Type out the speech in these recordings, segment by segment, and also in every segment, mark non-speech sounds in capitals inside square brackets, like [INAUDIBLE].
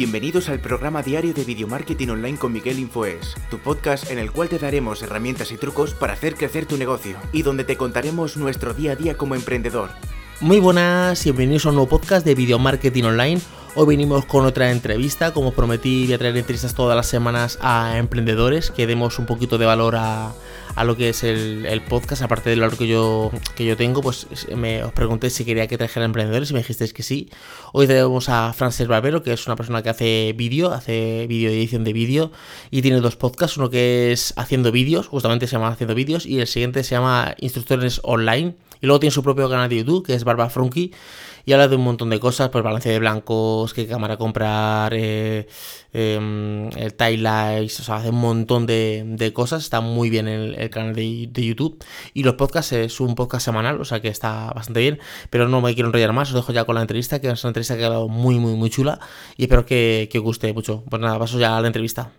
Bienvenidos al programa diario de Video Marketing Online con Miguel Infoes, tu podcast en el cual te daremos herramientas y trucos para hacer crecer tu negocio y donde te contaremos nuestro día a día como emprendedor. Muy buenas y bienvenidos a un nuevo podcast de Video Marketing Online. Hoy venimos con otra entrevista, como prometí voy a traer entrevistas todas las semanas a emprendedores, que demos un poquito de valor a, lo que es el, podcast, aparte del valor que yo, que yo tengo, pues me, os pregunté si quería que trajera emprendedores y me dijisteis que sí. Hoy tenemos a Frances Barbero, que es una persona que hace vídeo, hace vídeo edición de vídeo y tiene dos podcasts, uno que es haciendo vídeos, justamente se llama haciendo vídeos, y el siguiente se llama Instructores Online. Y luego tiene su propio canal de YouTube, que es Barba Frunky y habla de un montón de cosas, pues balance de blancos, qué cámara comprar, eh, em, el o sea, hace un montón de, cosas, está muy bien el, canal de, YouTube y los podcasts es un podcast semanal, o sea que está bastante bien, pero no me quiero enrollar más, os dejo ya con la entrevista, que es una entrevista que ha quedado muy, muy, muy chula y espero que, que os guste mucho. Pues nada, paso ya a la entrevista.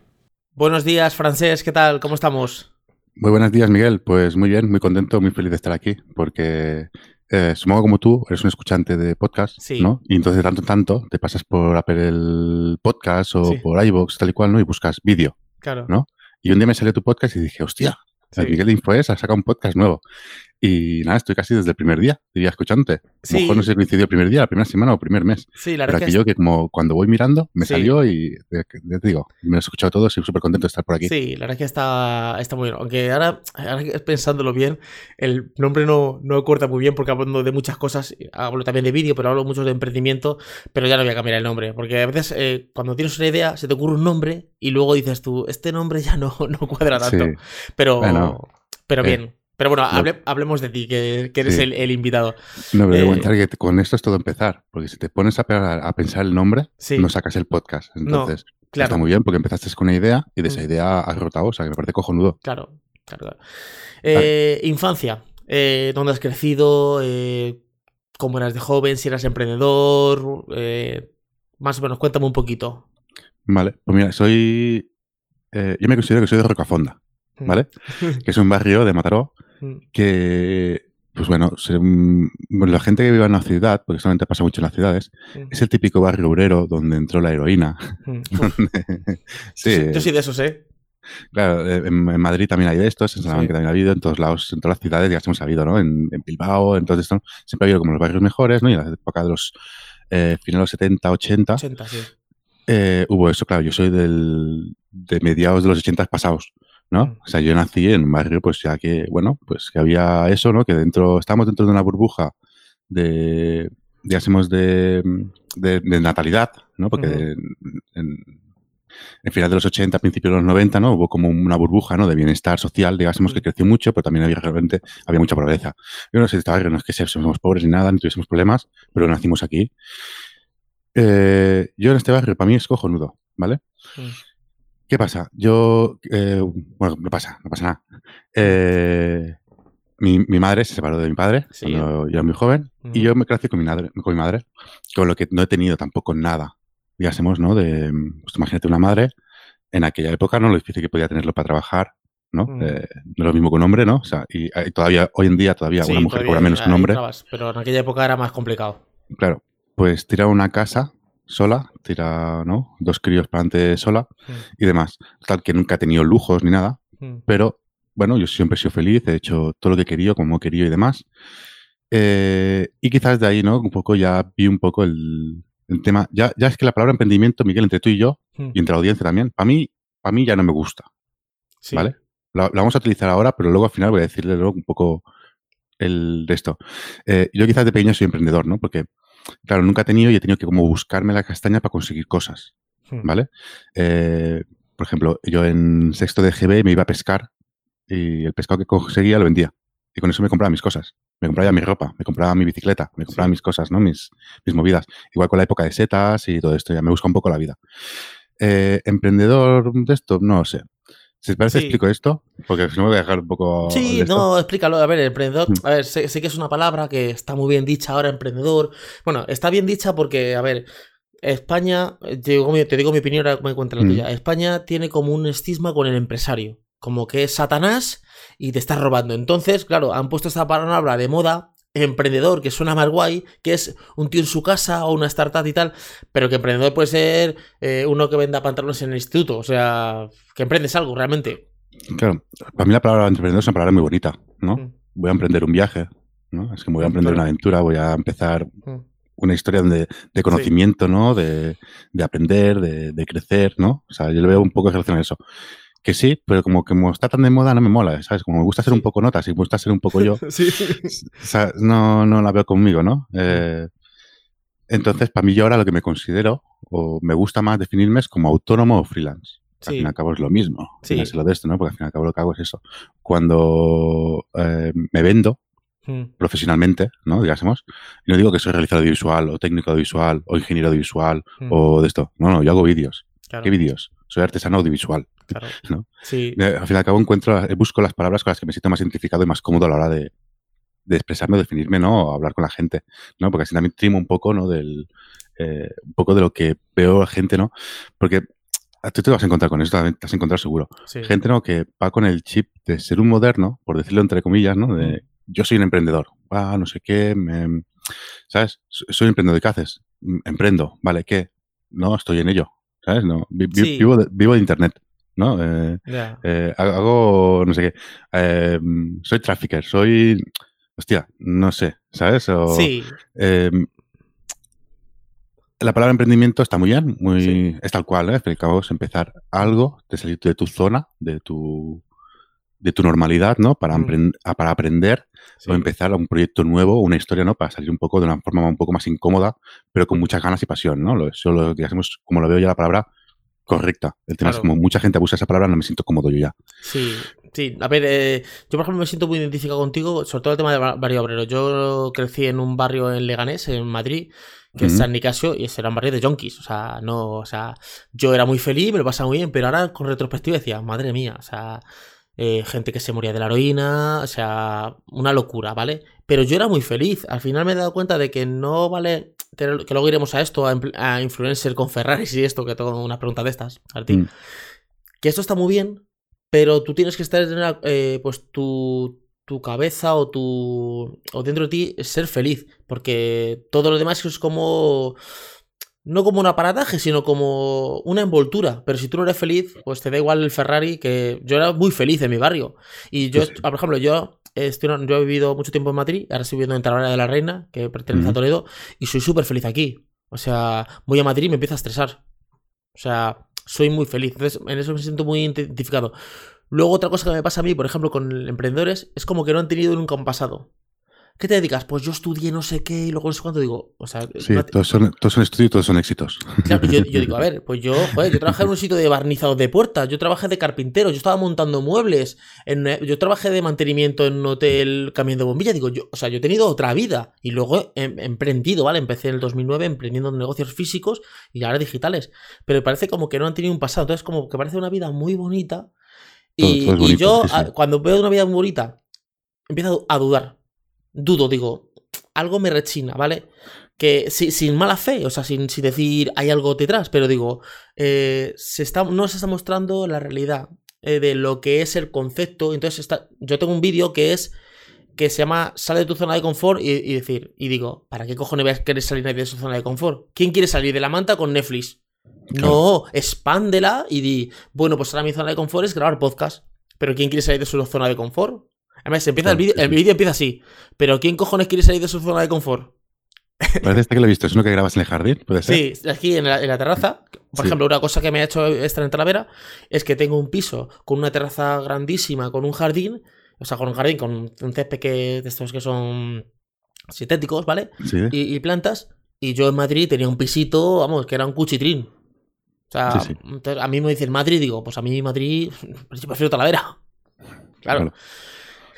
Buenos días, Francés, ¿qué tal? ¿Cómo estamos? Muy buenos días, Miguel. Pues muy bien, muy contento, muy feliz de estar aquí, porque eh, supongo como tú, eres un escuchante de podcast, ¿no? Y entonces tanto en tanto te pasas por Apple Podcast o por iVoox, tal y cual, ¿no? Y buscas vídeo, claro. ¿no? Y un día me salió tu podcast y dije, hostia, Miguel de Infoes ha sacado un podcast nuevo. Y nada, estoy casi desde el primer día, diría escuchándote. A lo mejor no sé si coincidió el primer día, la primera semana o el primer mes. Sí, la Pero que, yo que como cuando voy mirando, me salió y ya te digo, me lo he escuchado todo, estoy súper contento de estar por aquí. Sí, la verdad es que está, está muy bien. Aunque ahora, ahora pensándolo bien, el nombre no, no corta muy bien porque hablo de muchas cosas, hablo también de vídeo, pero hablo mucho de emprendimiento, pero ya no voy a cambiar el nombre. Porque a veces eh, cuando tienes una idea, se te ocurre un nombre y luego dices tú, este nombre ya no, [LAUGHS] no cuadra tanto. Pero, pero eh, bien. Pero bueno, hablemos de ti, que, eres el, invitado. No, pero eh, que con esto es todo empezar, porque si te pones a, a pensar el nombre, no sacas el podcast. Entonces, está muy bien porque empezaste con una idea y de esa mm. idea has rotado, o sea, que me parece cojonudo. Claro, claro. Eh, infancia, eh, ¿dónde has crecido? ¿Cómo eras de joven? ¿Si eras emprendedor? más o menos, cuéntame un poquito. Vale, pues mira, soy. yo me considero que soy de Rocafonda, mm. ¿vale? [LAUGHS] que es un barrio de Mataró. Que, pues bueno, la gente que vive en la ciudad, porque solamente pasa mucho en las ciudades, es el típico barrio obrero donde entró la heroína. Mm. [LAUGHS] sí, yo sí de eso sé. Claro, eh, en, Madrid también hay de estos, en Salamanca también ha habido, en todos lados, en todas las ciudades ya hemos sabido, ¿no? En, Bilbao, entonces siempre ha habido como los barrios mejores, ¿no? Y en la época de los eh, finales de los 70, 80, 80 sí. eh, hubo eso, claro, yo soy del, de mediados de los 80 pasados. ¿No? O sea, yo nací en un barrio, pues ya que, bueno, pues que había eso, ¿no? Que dentro, estamos dentro de una burbuja de, digamos, de, de, natalidad, ¿no? Porque en, en final de los 80, principios de los 90, ¿no? Hubo como una burbuja, ¿no? De bienestar social, digamos, que creció mucho, pero también había realmente, había mucha pobreza. Yo no sé, estaba, no es que somos pobres ni nada, ni tuviésemos problemas, pero nacimos aquí. Eh, yo en este barrio, para mí es cojonudo, ¿vale? ¿Qué pasa? Yo, eh, bueno, no pasa, no pasa nada. Eh, mi, madre se separó de mi padre cuando yo era muy joven y yo me crecí con mi, madre, con mi madre, con lo que no he tenido tampoco nada, digásemos, ¿no? De, pues imagínate una madre, en aquella época, ¿no? Lo difícil que podía tenerlo para trabajar, ¿no? Eh, no es lo mismo que un hombre, ¿no? O sea, y, todavía, hoy en día, todavía una mujer cobra menos que un hombre. pero en aquella época era más complicado. Claro, pues tirar una casa sola, tira, ¿no? Dos críos para adelante sola mm. y demás. Tal que nunca he tenido lujos ni nada, mm. pero bueno, yo siempre he sido feliz, he hecho todo lo que he querido, como he querido y demás. Eh, y quizás de ahí, ¿no? Un poco ya vi un poco el, tema. Ya, ya es que la palabra emprendimiento, Miguel, entre tú y yo, mm. y entre la audiencia también, para mí, para mí ya no me gusta. ¿Vale? La, vamos a utilizar ahora, pero luego al final voy a decirle luego un poco el de esto. Eh, yo quizás de pequeño soy emprendedor, ¿no? Porque claro, nunca he tenido y he tenido que como buscarme la castaña para conseguir cosas, hmm. ¿vale? Eh, por ejemplo, yo en sexto de GB me iba a pescar y el pescado que conseguía lo vendía. Y con eso me compraba mis cosas. Me compraba mi ropa, me compraba mi bicicleta, me compraba mis cosas, ¿no? Mis, mis movidas. Igual con la época de setas y todo esto, ya me busca un poco la vida. Eh, ¿Emprendedor de esto? No lo sé. Si te parece, explico esto, porque si no me voy a dejar un poco. Sí, no, explícalo. A ver, emprendedor. Mm. A ver, sé, que es una palabra que está muy bien dicha ahora, emprendedor. Bueno, está bien dicha porque, a ver, España, te digo, te digo mi opinión, ahora me cuenta la mm. tuya. España tiene como un estigma con el empresario, como que es Satanás y te está robando. Entonces, claro, han puesto esta palabra de moda emprendedor, que suena más guay, que es un tío en su casa o una startup y tal, pero que emprendedor puede ser eh, uno que venda pantalones en el instituto, o sea, que emprendes algo realmente. Claro, para mí la palabra emprendedor es una palabra muy bonita, ¿no? Mm. Voy a emprender un viaje, ¿no? Es que voy a emprender una aventura, voy a empezar mm. una historia de, de conocimiento, ¿no? De, de aprender, de, de, crecer, ¿no? O sea, yo le veo un poco relación a eso. Que sí, pero como que está tan de moda no me mola, ¿sabes? Como me gusta ser un poco notas y me gusta ser un poco yo, [LAUGHS] sí. o sea, no, no la veo conmigo, ¿no? Eh, entonces, para mí yo ahora lo que me considero, o me gusta más definirme es como autónomo o freelance. Al fin y al cabo es lo mismo. Sí. Es lo de esto, ¿no? Porque al fin y al cabo lo que hago es eso. Cuando eh, me vendo mm. profesionalmente, ¿no? Digásemos, y no digo que soy realizador audiovisual o técnico audiovisual o ingeniero audiovisual mm. o de esto. No, no, yo hago vídeos. ¿Qué vídeos? Soy artesano audiovisual. Claro. [LAUGHS] ¿no? Sí. Al fin y al cabo encuentro, busco las palabras con las que me siento más identificado y más cómodo a la hora de, de expresarme, definirme, ¿no? O hablar con la gente, ¿no? Porque así también trimo un poco, ¿no? Del, eh, un poco de lo que veo a gente, ¿no? Porque tú te vas a encontrar con eso, te vas a encontrar seguro. Gente, ¿no? Que va con el chip de ser un moderno, por decirlo entre comillas, ¿no? De yo soy un emprendedor, ah, no sé qué, ¿sabes? Soy un emprendedor, ¿qué haces? Mm, emprendo, ¿vale? ¿Qué? No, estoy en ello, ¿sabes? No, vivo, de, vivo, de, internet, ¿no? Eh, eh, hago, no sé qué, em, soy trafficker, soy, hostia, no sé, ¿sabes? sí. Em, la palabra emprendimiento está muy bien, muy, es tal cual, ¿eh? Al cabo es empezar algo, de salir de tu zona, de tu, de tu normalidad, ¿no? Para, mm. para aprender o empezar un proyecto nuevo, una historia, ¿no? Para salir un poco de una forma un poco más incómoda, pero con muchas ganas y pasión, ¿no? Eso lo digamos, como lo veo ya la palabra correcta. El tema es como mucha gente abusa esa palabra, no me siento cómodo yo ya. Sí, sí. A ver, eh, yo por ejemplo me siento muy identificado contigo, sobre todo el tema de barrio obrero. Yo crecí en un barrio en Leganés, en Madrid, que es San Nicasio, y ese era un barrio de junkies. O sea, no, o sea, yo era muy feliz, me lo pasaba muy bien, pero ahora con retrospectiva decía, madre mía, o sea, eh, gente que se moría de la heroína, o sea, una locura, ¿vale? Pero yo era muy feliz. Al final me he dado cuenta de que no vale, que luego iremos a esto, a, influencer con Ferraris y esto, que tengo una pregunta de estas, Martín. Mm. Que esto está muy bien, pero tú tienes que estar en eh, pues tu, tu cabeza o tu o dentro de ti ser feliz, porque todo lo demás es como no como un aparataje, sino como una envoltura. Pero si tú no eres feliz, pues te da igual el Ferrari, que yo era muy feliz en mi barrio. Y yo, por ejemplo, yo, estoy, yo he vivido mucho tiempo en Madrid, ahora estoy viviendo en Talavera de la Reina, que pertenece a Toledo, y soy súper feliz aquí. O sea, voy a Madrid y me empiezo a estresar. O sea, soy muy feliz. Entonces, en eso me siento muy identificado. Luego otra cosa que me pasa a mí, por ejemplo, con emprendedores, es como que no han tenido nunca un pasado. ¿Qué te dedicas? Pues yo estudié no sé qué y luego no sé cuánto digo. O sea, sí, todos, son, todos son estudios y todos son éxitos. Claro, yo, yo, digo, a [LAUGHS] ver, pues yo, joder, yo trabajé en un sitio de barnizado de puertas, yo trabajé de carpintero, yo estaba montando muebles, en, yo trabajé de mantenimiento en un hotel cambiando bombilla. Digo, yo, o sea, yo he tenido otra vida y luego he, emprendido, ¿vale? Empecé en el 2009 emprendiendo negocios físicos y ahora digitales. Pero parece como que no han tenido un pasado. Entonces, como que parece una vida muy bonita y, yo, cuando veo una vida muy bonita, empiezo a dudar. Dudo, digo, algo me rechina, ¿vale? Que sin mala fe, o sea, sin, decir hay algo detrás, pero digo, eh, se está, no se está mostrando la realidad eh, de lo que es el concepto. Entonces, está, yo tengo un vídeo que es que se llama Sale de tu zona de confort y, decir, y digo, ¿para qué cojones querer salir de su zona de confort? ¿Quién quiere salir de la manta con Netflix? No, expándela y di, bueno, pues ahora mi zona de confort es grabar podcast. Pero ¿quién quiere salir de su zona de confort? Además, empieza el vídeo, el vídeo empieza así. Pero ¿quién cojones quiere salir de su zona de confort? Parece este que lo he visto. ¿Es uno que grabas en el jardín? ¿Puede ser? Sí, aquí en la, terraza. Por ejemplo, una cosa que me ha hecho estar en Talavera es que tengo un piso con una terraza grandísima, con un jardín. O sea, con un jardín, con un césped que, de estos que son sintéticos, ¿vale? Sí. Y, y plantas. Y yo en Madrid tenía un pisito, vamos, que era un cuchitrín. O sea, a mí me dicen Madrid, digo, pues a mí Madrid, [LAUGHS] yo prefiero Talavera. Claro.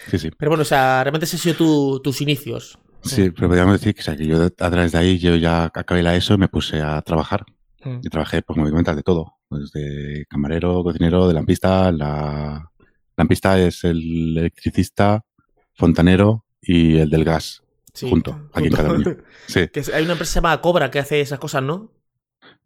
Sí, sí. Pero bueno, o sea, realmente ese han sido tus inicios. Sí, pero podríamos decir que, yo a través de ahí yo ya acabé la ESO y me puse a trabajar. Mm. Y trabajé, pues como comentas, de todo. Desde camarero, cocinero, de lampista. La lampista es el electricista, fontanero y el del gas. junto, aquí en Cataluña. [LAUGHS] Sí. hay una empresa llamada Cobra que hace esas cosas, ¿no?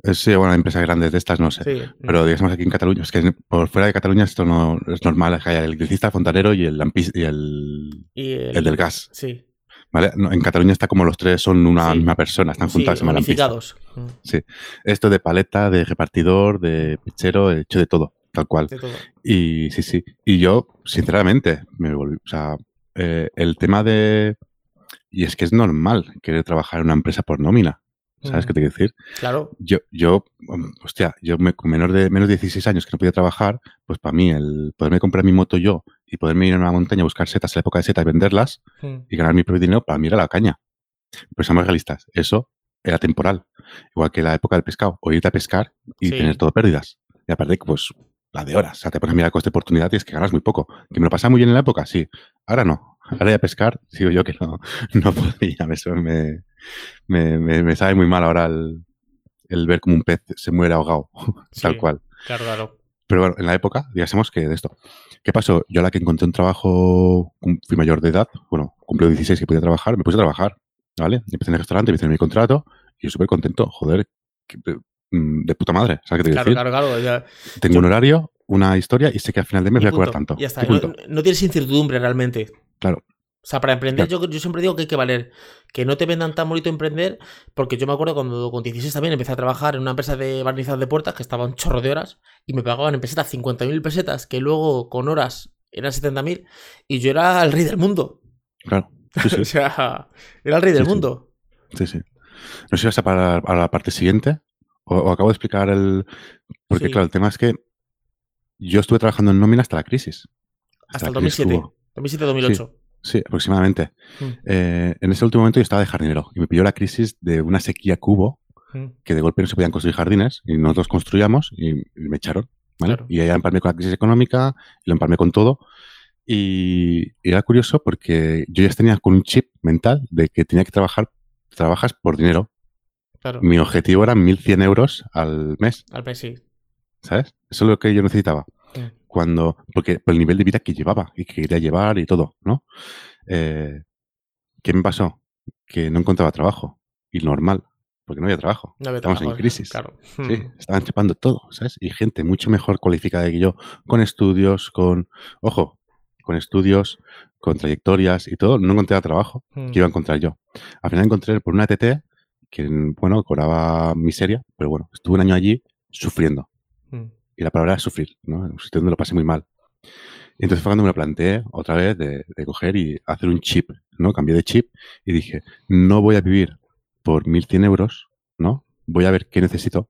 Eh, sí, bueno, empresas grandes de estas no sé. Pero digamos aquí en Cataluña, es que por fuera de Cataluña esto no es normal, es que haya el electricista, el fontanero y el, y el, el, del gas. Sí. ¿Vale? en Cataluña está como los tres son una misma persona, están juntas sí, unificados. Sí. Esto de paleta, de repartidor, de pichero, he hecho de todo, tal cual. De todo. Y sí, sí. Y yo, sinceramente, me volví. O sea, eh, el tema de. Y es que es normal querer trabajar en una empresa por nómina. ¿Sabes qué te quiero decir? Claro. Yo, yo, um, hostia, yo me, con menor de menos de 16 años que no podía trabajar, pues para mí el poderme comprar mi moto yo y poderme ir a una montaña a buscar setas en la época de setas y venderlas y ganar mi propio dinero, para mí era la caña. Pero seamos realistas, eso era temporal. Igual que la época del pescado, o irte a pescar y tener todo pérdidas. Y aparte, pues, la de horas. O sea, te pones a mirar coste de oportunidad y es que ganas muy poco. ¿Que me lo pasaba muy bien en la época? Sí. Ahora no. Ahora ya pescar, digo yo que no, [LAUGHS] no podría. Eso me, me, me, sabe muy mal ahora el, el, ver como un pez se muere ahogado, [LAUGHS] tal cual. Claro, claro. Pero bueno, en la época, digamos que de esto. ¿Qué pasó? Yo a la que encontré un trabajo, fui mayor de edad, bueno, cumplí 16 que podía trabajar, me puse a trabajar, ¿vale? Empecé en el restaurante, me hice mi contrato y súper contento, joder, mm, de puta madre, ¿sabes qué te claro, Claro, claro, Tengo un horario, una historia y sé que al final de mes voy a cobrar tanto. Ya está, no, no, tienes incertidumbre realmente. Claro. O sea, para emprender, yo, yo, siempre digo que hay que valer. Que no te vendan tan bonito emprender, porque yo me acuerdo cuando con 16 también empecé a trabajar en una empresa de barnizado de puertas que estaba un chorro de horas y me pagaban en pesetas 50.000 pesetas, que luego con horas eran 70.000 y yo era el rey del mundo. Claro. [LAUGHS] o sea, era el rey del mundo. Sí, sí. No sé si vas a parar a la parte siguiente o, acabo de explicar el. Porque, claro, el tema es que yo estuve trabajando en nómina hasta la crisis. Hasta, el 2007. 2007-2008. Sí, aproximadamente. Mm. Eh, en ese último momento yo estaba de jardinero y me pilló la crisis de una sequía cubo mm. que de golpe no se podían construir jardines y nosotros construíamos y, me echaron. ¿vale? Y ahí empalmé con la crisis económica lo empalmé con todo. Y, era curioso porque yo ya tenía con un chip mental de que tenía que trabajar, trabajas por dinero. Mi objetivo era 1.100 euros al mes. Al mes, sí. ¿Sabes? Eso es lo que yo necesitaba cuando, porque por el nivel de vida que llevaba y que quería llevar y todo, ¿no? Eh, ¿Qué me pasó? Que no encontraba trabajo. Y normal, porque no había trabajo. No había Estamos en crisis. Claro. Sí, hmm. estaban chupando todo, ¿sabes? Y gente mucho mejor cualificada que yo, con estudios, con, ojo, con estudios, con trayectorias y todo, no encontraba trabajo que iba a hmm. encontrar yo. Al final encontré por una TT que, bueno, cobraba miseria, pero bueno, estuve un año allí sufriendo. Y la palabra es sufrir, ¿no? En un sitio donde lo pasé muy mal. Y entonces fue cuando me lo planteé otra vez de, coger y hacer un chip, ¿no? Cambié de chip y dije, no voy a vivir por 1.100 euros, ¿no? Voy a ver qué necesito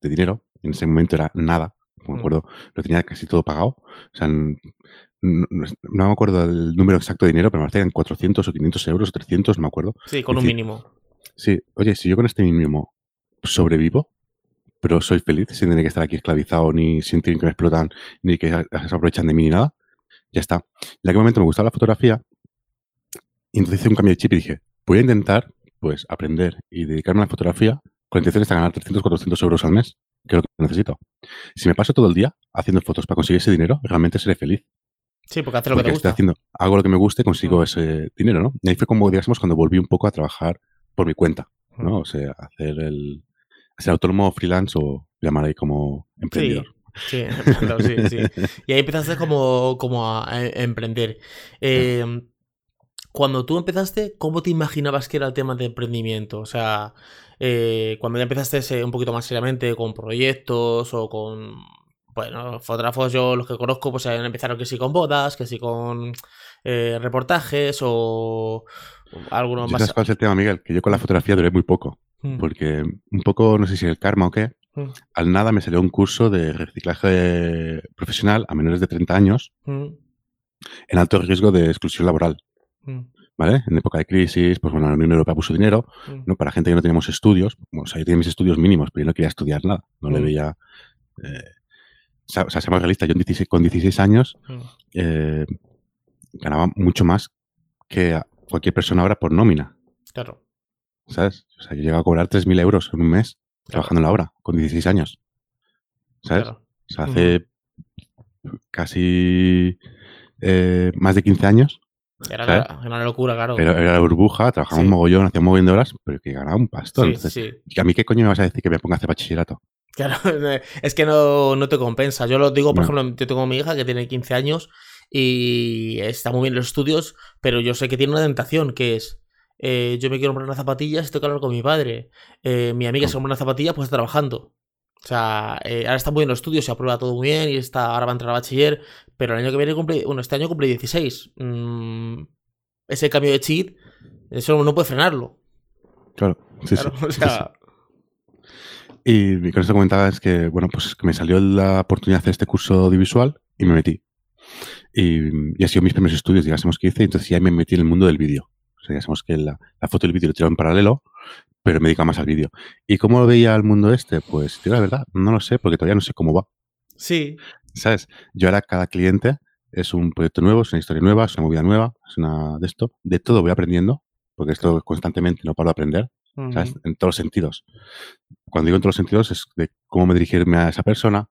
de dinero. En ese momento era nada, me mm. acuerdo, lo tenía casi todo pagado. O sea, no, me acuerdo el número exacto de dinero, pero me parece que eran 400 o 500 euros o 300, no me acuerdo. Sí, con un mínimo. Sí, oye, si yo con este mínimo sobrevivo, pero soy feliz sin tener que estar aquí esclavizado, ni sentir que me explotan, ni que se aprovechan de mí ni nada. Ya está. En aquel momento me gustaba la fotografía y entonces hice un cambio de chip y dije, voy a intentar pues aprender y dedicarme a la fotografía con intenciones de ganar 300, 400 euros al mes, que es lo que necesito. Si me paso todo el día haciendo fotos para conseguir ese dinero, realmente seré feliz. Sí, porque hacer lo que te gusta. haciendo, hago lo que me guste, consigo mm. ese dinero, ¿no? Y ahí fue como, digamos, cuando volví un poco a trabajar por mi cuenta, ¿no? O sea, hacer el, ser autónomo freelance o llamar ahí como emprendedor. Sí, sí, sí, [LAUGHS] Y ahí empezaste como, como a, emprender. Em, cuando tú empezaste, ¿cómo te imaginabas que era el tema de emprendimiento? O sea, eh, cuando ya empezaste un poquito más seriamente con proyectos o con, bueno, fotógrafos, yo los que conozco, pues empezaron que sí con bodas, que sí con eh, reportajes o algunos más. ¿Sabes el tema, Miguel? Que yo con la fotografía duré muy poco. Mm. Porque un poco, no sé si el karma o qué, mm. al nada me salió un curso de reciclaje profesional a menores de 30 años mm. en alto riesgo de exclusión laboral. ¿Vale? En época de crisis, pues bueno, la Unión Europea puso dinero, ¿no? Para gente que no teníamos estudios, o sea, yo tenía mis estudios mínimos, pero yo no quería estudiar nada, no le veía... Eh, o sea, seamos realistas, yo con 16 años eh, ganaba mucho más que cualquier persona ahora por nómina. Claro. ¿Sabes? O sea, yo llego a cobrar 3.000 euros en un mes trabajando en la obra, con 16 años. ¿Sabes? O sea, hace casi eh, más de 15 años. Era, una locura, claro. Pero era la burbuja, trabajaba un mogollón, hacía un mogollón de horas, pero que ganaba un pastón. ¿A mí qué coño me vas a decir que me ponga a hacer bachillerato? Claro, [LAUGHS] es que no, no te compensa. Yo lo digo, por ejemplo, yo tengo mi hija que tiene 15 años Y está muy bien los estudios, pero yo sé que tiene una tentación, que es, eh, yo me quiero comprar unas zapatillas y tengo que hablar con mi padre. Eh, mi amiga se compra una zapatilla, pues está trabajando. O sea, eh, ahora está muy bien los estudios, se aprueba todo muy bien y está, ahora va a entrar a bachiller, pero el año que viene cumple, bueno, este año cumple 16. Mm, ese cambio de cheat, eso no puede frenarlo. Claro, sí, sí. [LAUGHS] O sea... Y con esto comentaba es que, bueno, pues me salió la oportunidad de hacer este curso audiovisual y me metí. Y, y ha sido mis primeros estudios, digásemos que hice, y entonces ya me metí en el mundo del vídeo. O sea, digásemos que la, foto y el vídeo lo tiro en paralelo, pero me dedico más al vídeo. ¿Y cómo lo veía el mundo este? Pues, digo la verdad, no lo sé, porque todavía no sé cómo va. Sí. ¿Sabes? Yo ahora cada cliente es un proyecto nuevo, es una historia nueva, es una movida nueva, es una de esto. De todo voy aprendiendo, porque esto constantemente no paro de aprender, ¿sabes? En todos los sentidos. Cuando digo en todos los sentidos es de cómo me dirigirme a esa persona,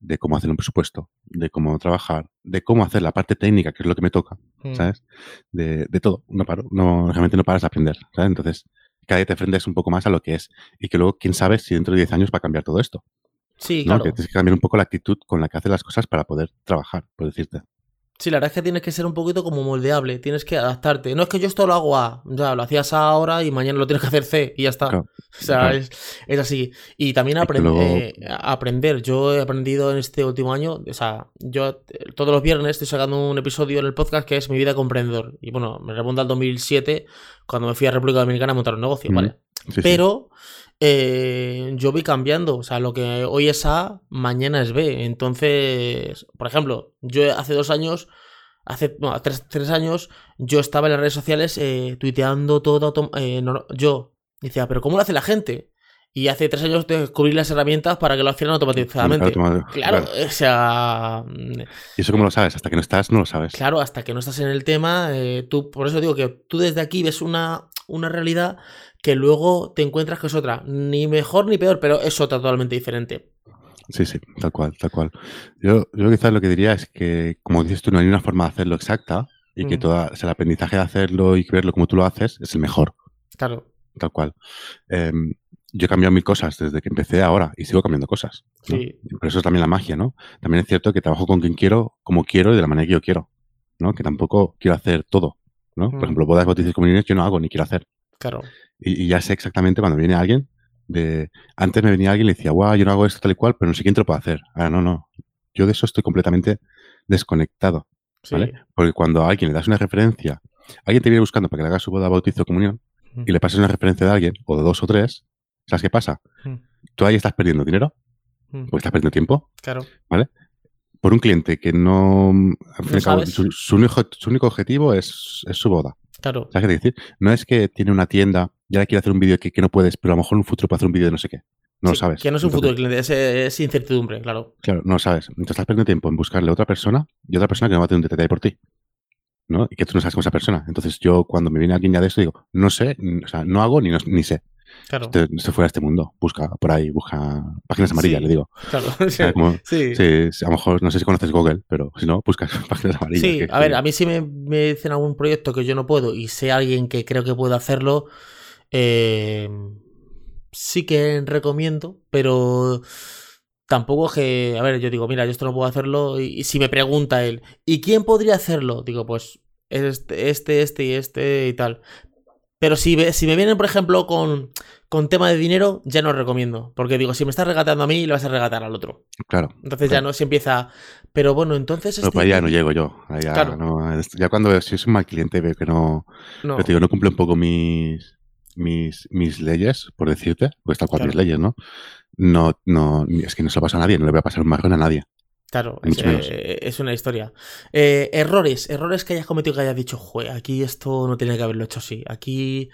de cómo hacer un presupuesto, de cómo trabajar, de cómo hacer la parte técnica, que es lo que me toca, mm. ¿sabes? De, de, todo. No paro, no, realmente no paras de aprender, ¿sabes? Entonces, cada día te enfrentas un poco más a lo que es. Y que luego, quién sabe si dentro de 10 años va a cambiar todo esto. Sí, ¿no? claro. Que tienes que cambiar un poco la actitud con la que haces las cosas para poder trabajar, por decirte. Sí, la verdad es que tienes que ser un poquito como moldeable, tienes que adaptarte. No es que yo esto lo hago A, ya lo hacías A ahora y mañana lo tienes que hacer C y ya está. o sea, es, así. Y también eh, aprender. Yo he aprendido en este último año, o sea, yo eh, todos los viernes estoy sacando un episodio en el podcast que es Mi vida como emprendedor. Y bueno, me remonta al 2007 cuando me fui a República Dominicana a montar un negocio, ¿vale? Pero eh, yo voy cambiando. O sea, lo que hoy es A, mañana es B. Entonces, por ejemplo, yo hace dos años, hace tres, años, yo estaba en las redes sociales eh, tuiteando todo. Eh, yo decía, pero ¿cómo lo hace la gente? Y hace tres años descubrí las herramientas para que lo hicieran automatizadamente. Claro, o sea. ¿Y eso cómo lo sabes? Hasta que no estás, no lo sabes. Claro, hasta que no estás en el tema, tú, por eso digo que tú desde aquí ves una, una realidad que luego te encuentras que es otra, ni mejor ni peor, pero es otra totalmente diferente. Sí, sí, tal cual, tal cual. Yo, yo quizás lo que diría es que, como dices tú, no hay una forma de hacerlo exacta y que mm. todo el aprendizaje de hacerlo y verlo como tú lo haces es el mejor. Claro. Tal cual. Em, yo he cambiado mil cosas desde que empecé ahora y sigo cambiando cosas. Sí. Pero eso es también la magia, ¿no? También es cierto que trabajo con quien quiero, como quiero y de la manera que yo quiero, ¿no? Que tampoco quiero hacer todo, ¿no? Por mm. ejemplo, bodas, bautizos comuniones yo no hago ni quiero hacer. Claro. Y, ya sé exactamente cuando viene alguien, de antes me venía alguien y le decía, guau, yo no hago esto tal y cual, pero no sé quién te lo puede hacer. Ahora no, no. Yo de eso estoy completamente desconectado. ¿vale? Porque cuando a alguien le das una referencia, alguien te viene buscando para que le hagas su boda, bautizo, comunión, y le pases una referencia de alguien, o de dos o tres, ¿sabes qué pasa? Tú ahí estás perdiendo dinero, porque estás perdiendo tiempo. Claro. ¿Vale? Por un cliente que no. su, único, objetivo es, es su boda. Claro. ¿Sabes qué decir? No es que tiene una tienda y ahora quiere hacer un vídeo que, no puedes, pero a lo mejor en un futuro puede hacer un vídeo de no sé qué. No lo sabes. Que no es un futuro cliente, es, incertidumbre, claro. Claro, no lo sabes. Entonces estás perdiendo tiempo en buscarle a otra persona y otra persona que no va a tener un detalle por ti. ¿no? Y que tú no sabes con esa persona. Entonces yo cuando me viene alguien ya de eso digo, no sé, o sea, no hago ni, ni sé. Claro. Se, fuera a este mundo. Busca por ahí, busca páginas amarillas, le digo. Claro. [LAUGHS] sí. sí. A lo mejor no sé si conoces Google, pero si no, buscas [LAUGHS] páginas amarillas. Sí, a ver, a mí si me, me, dicen algún proyecto que yo no puedo y sé alguien que creo que puede hacerlo, eh, sí que recomiendo, pero tampoco es que, a ver, yo digo, mira, yo esto no puedo hacerlo y, si me pregunta él, ¿y quién podría hacerlo? Digo, pues este, este, este y este y tal. Pero si, si me vienen, por ejemplo, con, con tema de dinero, ya no recomiendo. Porque digo, si me estás regatando a mí, le vas a regatar al otro. Claro. Entonces ya no se empieza. Pero bueno, entonces. No, este... ya no llego yo. Ya, ya cuando si es un mal cliente veo que no. No. digo, no cumple un poco mis, mis, mis leyes, por decirte, pues tal cual mis leyes, ¿no? No, no, es que no se lo pasa a nadie, no le voy a pasar un marrón a nadie. Claro, eh, es, una historia. Eh, errores, errores que hayas cometido que hayas dicho, jue, aquí esto no tenía que haberlo hecho así. Aquí.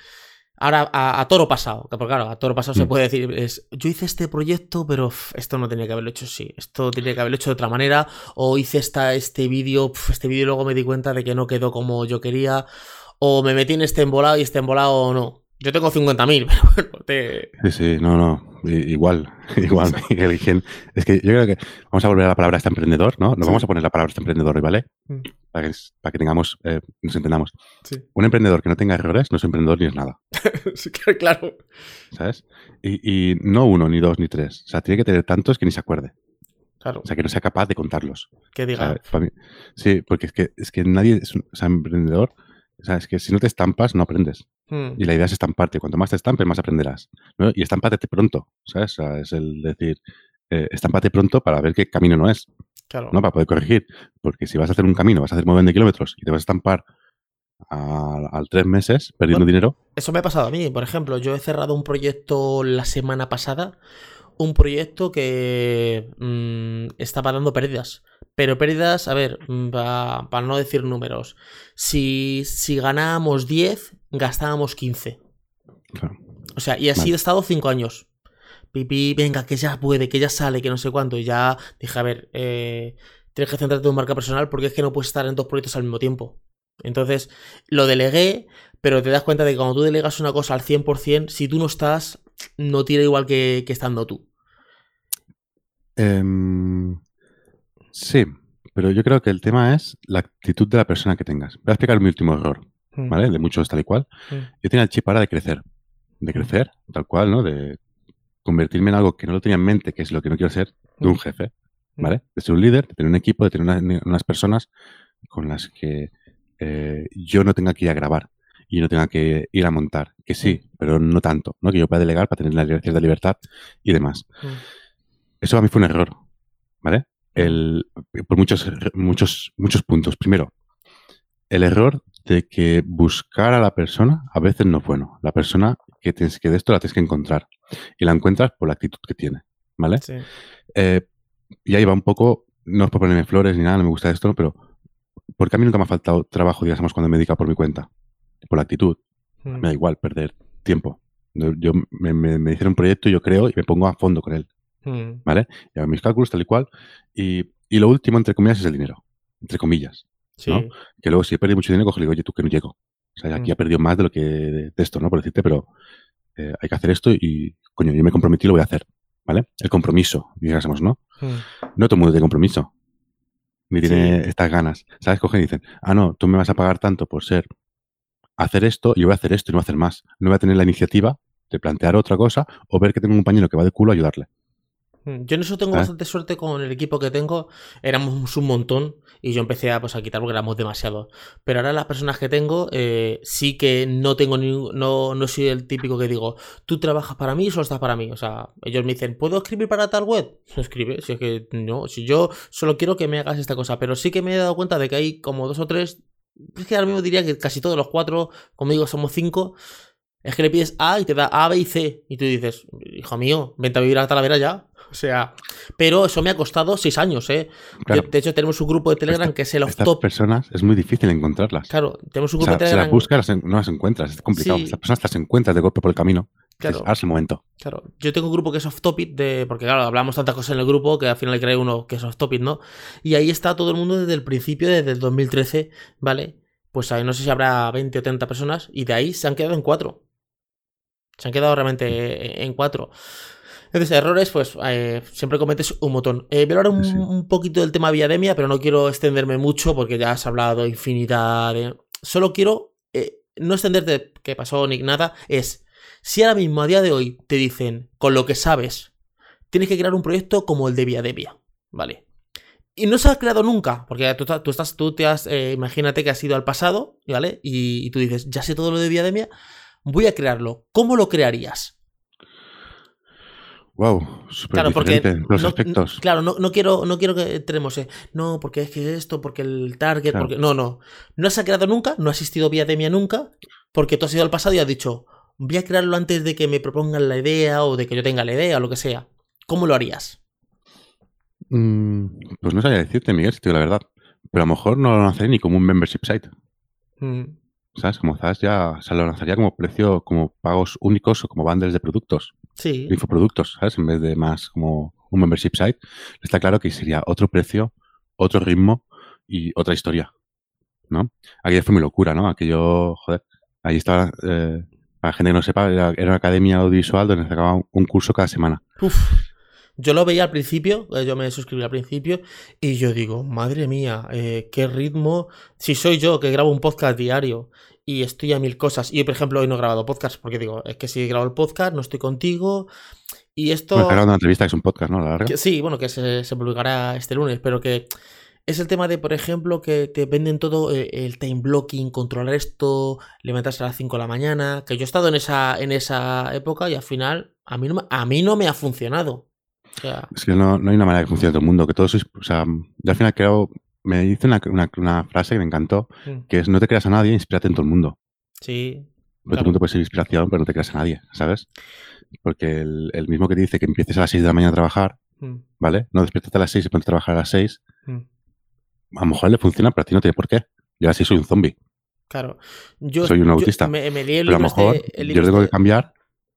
Ahora, a, toro pasado, porque claro, a toro pasado se mm. puede decir, es, yo hice este proyecto, pero esto no tenía que haberlo hecho así, esto tenía que haberlo hecho de otra manera, o hice esta, este vídeo, este vídeo luego me di cuenta de que no quedó como yo quería, o me metí en este embolado y este embolado no. Yo tengo 50.000, [LAUGHS] pero bueno, te... Sí, sí, no, no. Igual, [LAUGHS] igual, Miguel. Es que yo creo que vamos a volver a la palabra este emprendedor, ¿no? Nos vamos a poner la palabra este emprendedor, ¿vale? Mm. Para que, para que tengamos, eh, nos entendamos. Un emprendedor que no tenga errores no es emprendedor ni es nada. [LAUGHS] sí, claro. ¿Sabes? Y, y, no uno, ni dos, ni tres. O sea, tiene que tener tantos que ni se acuerde. Claro. O sea, que no sea capaz de contarlos. Que O diga. sea, para mí- sí, porque es que, es que nadie es un o sea, emprendedor. O sea, es que si no te estampas, no aprendes. "Hmm, Y la idea es estamparte. Cuanto más te estampes, más aprenderás. ¿no? Y estámpate pronto, ¿sabes? O sea, es el decir, eh, estámpate pronto para ver qué camino no es, claro. ¿no? Para poder corregir. Porque si vas a hacer un camino, vas a hacer un de kilómetros y te vas a estampar al tres meses perdiendo Bueno. dinero, Eso me ha pasado a mí. Por ejemplo, yo he cerrado un proyecto la semana pasada. Un proyecto que mm, estaba dando pérdidas. Pero pérdidas, a ver, mm, pa- para no decir números. Si, si ganábamos 10, gastábamos 15. claro, O sea, y así Vale. he estado 5 años. Pipi, venga, que ya puede, que ya sale, que no sé cuánto. Y ya dije, a ver, eh, tienes que centrarte en tu marca personal porque es que no puedes estar en dos proyectos al mismo tiempo. Entonces, lo delegué, pero te das cuenta de que cuando tú delegas una cosa al 100%, si tú no estás, no tira igual que, que estando tú. Em, sí, pero yo creo que el tema es la actitud de la persona que tengas. Voy a explicar mi último error, Mm, ¿vale? De muchos tal y cual. mm, Yo tenía el chip ahora de crecer, de crecer, tal cual, ¿no? De convertirme en algo que no lo tenía en mente, que es lo que no quiero ser, de un jefe. ¿vale? De ser un líder, de tener un equipo, de tener una- unas personas con las que eh, yo no tenga que ir a grabar y no tenga que ir a montar. Que sí, pero no tanto, ¿no? Que yo pueda delegar para tener la cierta libertad y demás. mm, Eso a mí fue un error, ¿vale? El, por muchos, muchos, muchos puntos. Primero, el error de que buscar a la persona a veces no es bueno. La persona que tienes que de esto la tienes que encontrar. Y la encuentras por la actitud que tiene, ¿vale? sí. Eh, y ahí va un poco, no es por ponerme flores ni nada, no me gusta esto, pero porque a mí nunca me ha faltado trabajo, digamos, cuando me he dedicado por mi cuenta. Por la actitud. Mm, Me da igual perder tiempo. Yo me, me, me dicen un proyecto y yo creo y me pongo a fondo con él. mm, ¿vale? Y hago mis cálculos tal y cual. Y, y lo último, entre comillas, es el dinero. Entre comillas. sí. ¿no? Que luego, si he perdido mucho dinero, cojo y digo, oye, tú que no llego. O sea, aquí Mm. he perdido más de lo que de, esto, ¿no? Por decirte, pero eh, hay que hacer esto y, coño, yo me comprometí y lo voy a hacer, ¿vale? El compromiso, digásemos, ¿no? No todo el mundo tiene compromiso. Ni tiene Sí. estas ganas. ¿Sabes? Cogen y dicen, ah, no, tú me vas a pagar tanto por ser, hacer esto y yo voy a hacer esto y no voy a hacer más. No voy a tener la iniciativa de plantear otra cosa o ver que tengo un compañero que va de culo a ayudarle. Mm, Yo en eso tengo ¿sabes? bastante suerte con el equipo que tengo. Éramos un montón y yo empecé a, pues, a quitar porque éramos demasiados. Pero ahora las personas que tengo, eh, sí que no tengo ningún, no, no soy el típico que digo, tú trabajas para mí y solo estás para mí. O sea, ellos me dicen, ¿puedo escribir para tal web? [LAUGHS] Escribe, si es que no, si yo solo quiero que me hagas esta cosa. Pero sí que me he dado cuenta de que hay como dos o tres, es que ahora mismo diría que casi todos los cuatro, conmigo somos cinco. Es que le pides A y te da A, B y C. Y tú dices, hijo mío, vente a vivir a Talavera ya. O sea, pero eso me ha costado seis años, ¿eh? Claro. De, de hecho, tenemos un grupo de Telegram Esta- que es el off top. personas es muy difícil encontrarlas. Claro, tenemos un O grupo sea, de si Telegram. las buscas, las en- no las encuentras. Es complicado. Sí. Estas personas las encuentras de golpe por el camino. Claro. ahora es el momento. Claro, yo tengo un grupo que es off topic de. Porque claro, hablamos tantas cosas en el grupo que al final creé uno que es off topic, ¿no? Y ahí está todo el mundo desde el principio, desde el 2013, ¿vale? Pues ahí no sé si habrá 20 o 30 personas. Y de ahí se han quedado en cuatro. Se han quedado realmente en cuatro. Entonces, errores, pues eh, siempre cometes un montón. Eh, voy a hablar un, Sí. un poquito del tema Viademia, pero no quiero extenderme mucho porque ya has hablado infinidad de. Solo quiero eh, no extenderte qué pasó ni nada. Es si ahora mismo, a día de hoy, te dicen, con lo que sabes, tienes que crear un proyecto como el de Viademia, ¿vale? Y no se ha creado nunca, porque tú, estás- tú estás, tú te has, eh, imagínate que has ido al pasado, ¿vale? Y, y tú dices, ya sé todo lo de Viademia, voy a crearlo. ¿Cómo lo crearías? Wow, súper Claro, porque los no- aspectos. claro, no, no quiero, no quiero que entremos, eh, no, porque es que esto, porque el target, Claro. porque. No, no. No se ha creado nunca, no ha existido Viademia nunca, porque tú has ido al pasado y has dicho, voy a crearlo antes de que me propongan la idea o de que yo tenga la idea o lo que sea. ¿Cómo lo harías? Mm, pues no sabía decirte, Miguel, si te digo la verdad. Pero a lo mejor no lo lanzaré ni como un membership site. Mm, ¿Sabes? Como quizás ya o sea, lo lanzaría como precio, como pagos únicos o como bundles de productos, Sí. infoproductos, ¿sabes? En vez de más como un membership site. Está claro que sería otro precio, otro ritmo y otra historia. ¿No? Aquello fue mi locura, ¿no? Aquello, joder, ahí estaba, eh, para la gente que no sepa, era, era una academia audiovisual donde sacaba un, un curso cada semana. Uf. Yo lo veía al principio, eh, yo me suscribí al principio y yo digo, madre mía, eh, qué ritmo. Si soy yo que grabo un podcast diario y estoy a mil cosas, y por ejemplo hoy no he grabado podcast porque digo, es que si grabo el podcast no estoy contigo Y esto... Bueno, una entrevista que es un podcast, ¿no? La larga. sí, bueno, que se, se publicará este lunes, pero que es el tema de, por ejemplo, que te venden todo eh, el time blocking, controlar esto, levantarse a las 5 de la mañana. Que yo he estado en esa, en esa época y al final a mí no, a mí no me ha funcionado. es que no, hay una manera que funcione todo el mundo, que todo sois. O sea, yo al final creo. Me dice una, una, frase que me encantó, mm. que es no te creas a nadie, inspírate en todo el mundo. Sí. Todo el mundo puede ser inspiración, pero no te creas a nadie, ¿sabes? Porque el, mismo que te dice que empieces a las 6 de la mañana a trabajar, mm. ¿vale? No despiertas a las 6 y ponte a trabajar a las 6 a lo mejor le funciona, pero a ti no tiene por qué. Yo así soy un zombie. Claro. Yo, soy un autista. Me, pero a lo mejor yo tengo que cambiar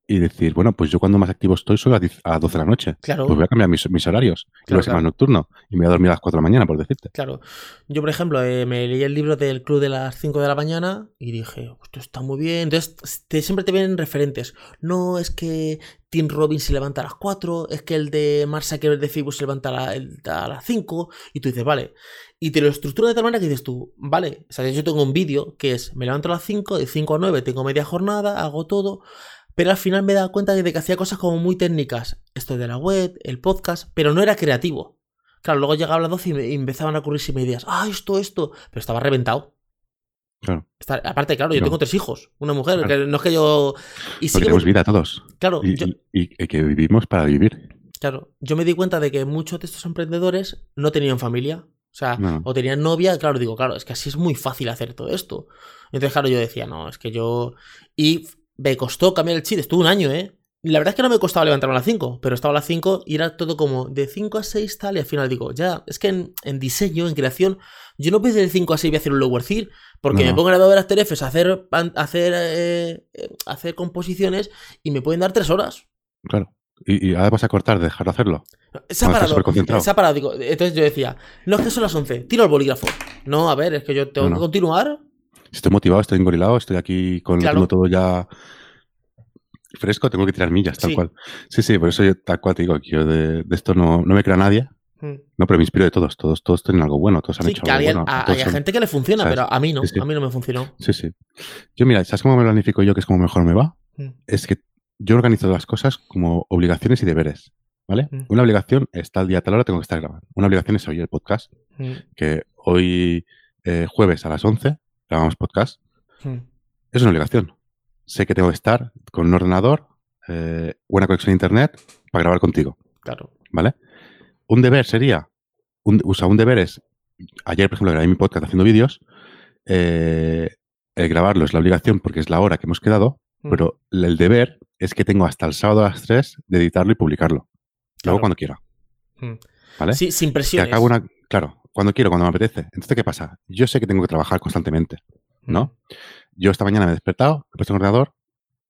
y decir, bueno, pues yo cuando más activo estoy soy a, 12 de la noche. Claro. Pues voy a cambiar mis, horarios. Claro, y más nocturno. Y me voy a dormir a las 4 de la mañana, por decirte. Claro. Yo, por ejemplo, eh, me leí el libro del club de las 5 de la mañana y dije, esto está muy bien. Entonces, siempre te vienen referentes. No, es que Tim Robbins se levanta a las 4, es que el de Mark Zuckerberg de Facebook se levanta a, a las 5. Y tú dices, vale y te lo estructura de tal manera que dices tú, vale, o sea, yo tengo un vídeo que es, me levanto a las 5, de 5 a 9 tengo media jornada, hago todo, pero al final me he dado cuenta de que hacía cosas como muy técnicas, esto de la web, el podcast, pero no era creativo. Claro, luego llegaba a las 12 y me empezaban a ocurrirse ideas, ah, esto, esto, pero estaba reventado. Claro. aparte, claro, yo tengo tres hijos, una mujer, que no es que yo... Y Porque tenemos vida todos. Claro. y que vivimos para vivir. Claro, yo me di cuenta de que muchos de estos emprendedores no tenían familia, o sea, o tenían novia, claro, digo, claro, es que así es muy fácil hacer todo esto. Entonces, claro, yo decía, no, es que yo. Y me costó cambiar el chip, estuvo un año, ¿eh? La verdad es que no me costaba levantarme a las 5, pero estaba a las 5 y era todo como de 5 a 6 tal, y al final digo, ya, es que en, diseño, en creación, yo no puedo de 5 a 6 voy a hacer un lower third, porque me pongo el de las Terefes a hacer, hacer, eh, eh, hacer composiciones y me pueden dar 3 horas. Claro. Y, ahora vas a cortar, dejar de hacerlo. Se ha parado. Se ha parado. entonces yo decía, no es que son las 11, tiro el bolígrafo. No, a ver, es que yo tengo que continuar. Estoy motivado, estoy engorilado, estoy aquí con todo ya fresco, tengo que tirar millas, tal cual. Sí, sí, por eso yo tal cual te digo que yo de, esto no, no, me crea nadie. Hmm. No, pero me inspiro de todos, todos, todos tienen algo bueno, todos han hecho algo bueno. Hay gente que le funciona, pero a mí no, a mí no me funcionó. Sí, sí. Yo mira, ¿sabes cómo me planifico yo que es como mejor me va? Hmm. Es que yo organizo las cosas como obligaciones y deberes. ¿Vale? Mm. Una obligación está al día tal hora, tengo que estar grabando. Una obligación es oír el podcast, mm. que hoy eh, jueves a las 11 grabamos podcast. Mm. Es una obligación. Sé que tengo que estar con un ordenador, eh, buena conexión a internet para grabar contigo. Claro. ¿Vale? Un deber sería, un, o sea, un deber es, ayer por ejemplo grabé mi podcast haciendo vídeos, eh, el grabarlo es la obligación porque es la hora que hemos quedado, pero el deber es que tengo hasta el sábado a las 3 de editarlo y publicarlo. Luego cuando quiera. ¿Vale? Sí, sin presión. una, claro, cuando quiero, cuando me apetece. Entonces, ¿qué pasa? Yo sé que tengo que trabajar constantemente, ¿no? Yo esta mañana me he despertado, he puesto el ordenador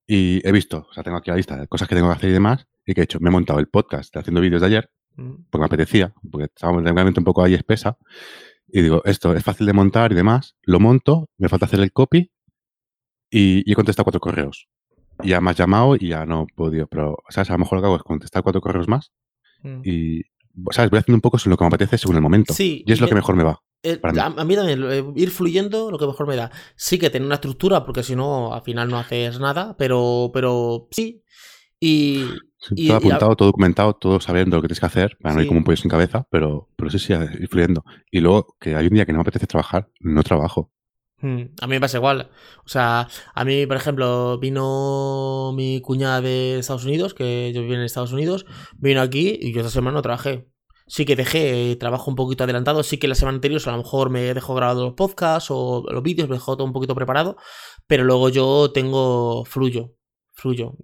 y he visto, o sea, tengo aquí la lista de cosas que tengo que hacer y demás, y que he hecho, me he montado el podcast haciendo vídeos de ayer, porque me apetecía, porque estábamos realmente un poco ahí espesa, y digo, esto es fácil de montar y demás, lo monto, me falta hacer el copy y, y he contestado cuatro correos ya me has llamado y ya no he podido, pero, ¿sabes? A lo mejor lo que hago es contestar cuatro correos más mm. y, ¿sabes? Voy haciendo un poco lo que me apetece según el momento. Sí. Y es lo que mejor me va. A, mí también, eh, ir fluyendo lo que mejor me da. Sí que tener una estructura, porque si no, al final no haces nada, pero, pero sí. Y, todo apuntado, todo documentado, todo sabiendo lo que tienes que hacer, para no ir como un pollo sin cabeza, pero, pero sí, sí, ir fluyendo. Y luego, que hay un día que no me apetece trabajar, no trabajo. Hmm, a mí me pasa igual. O sea, a mí, por ejemplo, vino mi cuñada de Estados Unidos, que yo vivo en Estados Unidos, vino aquí y yo esta semana no trabajé. Sí que dejé trabajo un poquito adelantado, sí que la semana anterior a lo mejor me dejó grabado los podcasts o los vídeos, me dejó todo un poquito preparado, pero luego yo tengo fluyo, fluyo.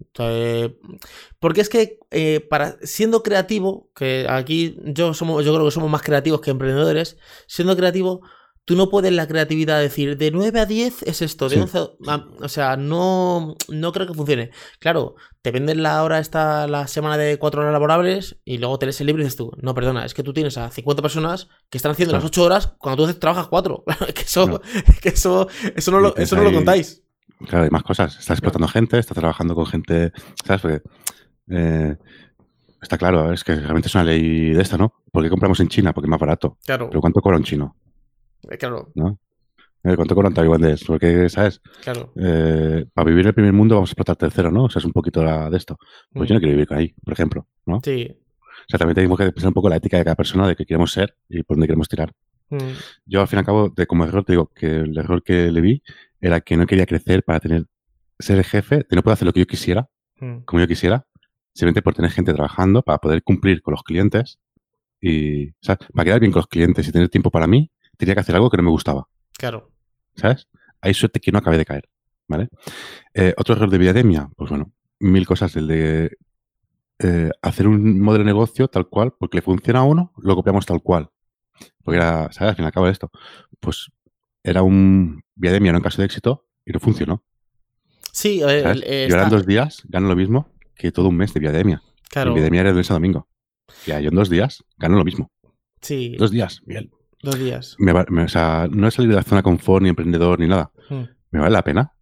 porque es que eh, para siendo creativo, que aquí yo somos, yo creo que somos más creativos que emprendedores, siendo creativo tú no puedes la creatividad decir de 9 a 10 es esto, de 11 o sea, no, no creo que funcione. Claro, te venden la hora esta, la semana de 4 horas laborables y luego te lees el libro y dices tú, no, perdona, es que tú tienes a 50 personas que están haciendo las 8 horas cuando tú trabajas 4. [LAUGHS] que eso, que eso, eso no lo, eso no lo contáis. Claro, hay más cosas. Estás explotando gente, estás trabajando con gente, ¿sabes? Porque, eh, está claro, es que realmente es una ley de esta, ¿no? ¿Por qué compramos en China? Porque es más barato. Claro. Pero ¿cuánto cobra un chino? Claro. ¿No? ¿Cuánto cobran taiwaneses? Porque, ¿sabes? Claro. Eh, para vivir en el primer mundo vamos a explotar tercero, ¿no? O sea, es un poquito la- de esto. Pues yo no Mm. quiero vivir ahí, por ejemplo, ¿no? Sí. O sea, también tenemos que pensar un poco la ética de cada persona, de qué queremos ser y por dónde queremos tirar. Mm. Yo, al fin y al cabo, de como error, te digo que el error que le vi era que no quería crecer para tener ser el jefe, de no poder hacer lo que yo quisiera, Mm. como yo quisiera, simplemente por tener gente trabajando para poder cumplir con los clientes y, ¿sabes? Para quedar bien con los clientes y tener tiempo para mí, tenía que hacer algo que no me gustaba, Claro. ¿sabes? Hay suerte que no acabe de caer, ¿vale? Eh, otro error de Viademia, pues bueno, mil cosas, el de eh, hacer un modelo de negocio tal cual, porque le funciona a uno, lo copiamos tal cual. Porque era, ¿sabes? Al fin y al cabo de esto, pues era un Viademia, era un caso de éxito y no funcionó. Sí, eh, yo ahora en dos días gano lo mismo que todo un mes de Viademia. claro. Y Viademia era de lunes a domingo. Ya, yo en dos días gano lo mismo. Sí, Dos días, bien. Dos días. Me va- me- o sea, no he salido de la zona confort ni emprendedor ni nada. Mm. ¿Me vale la pena?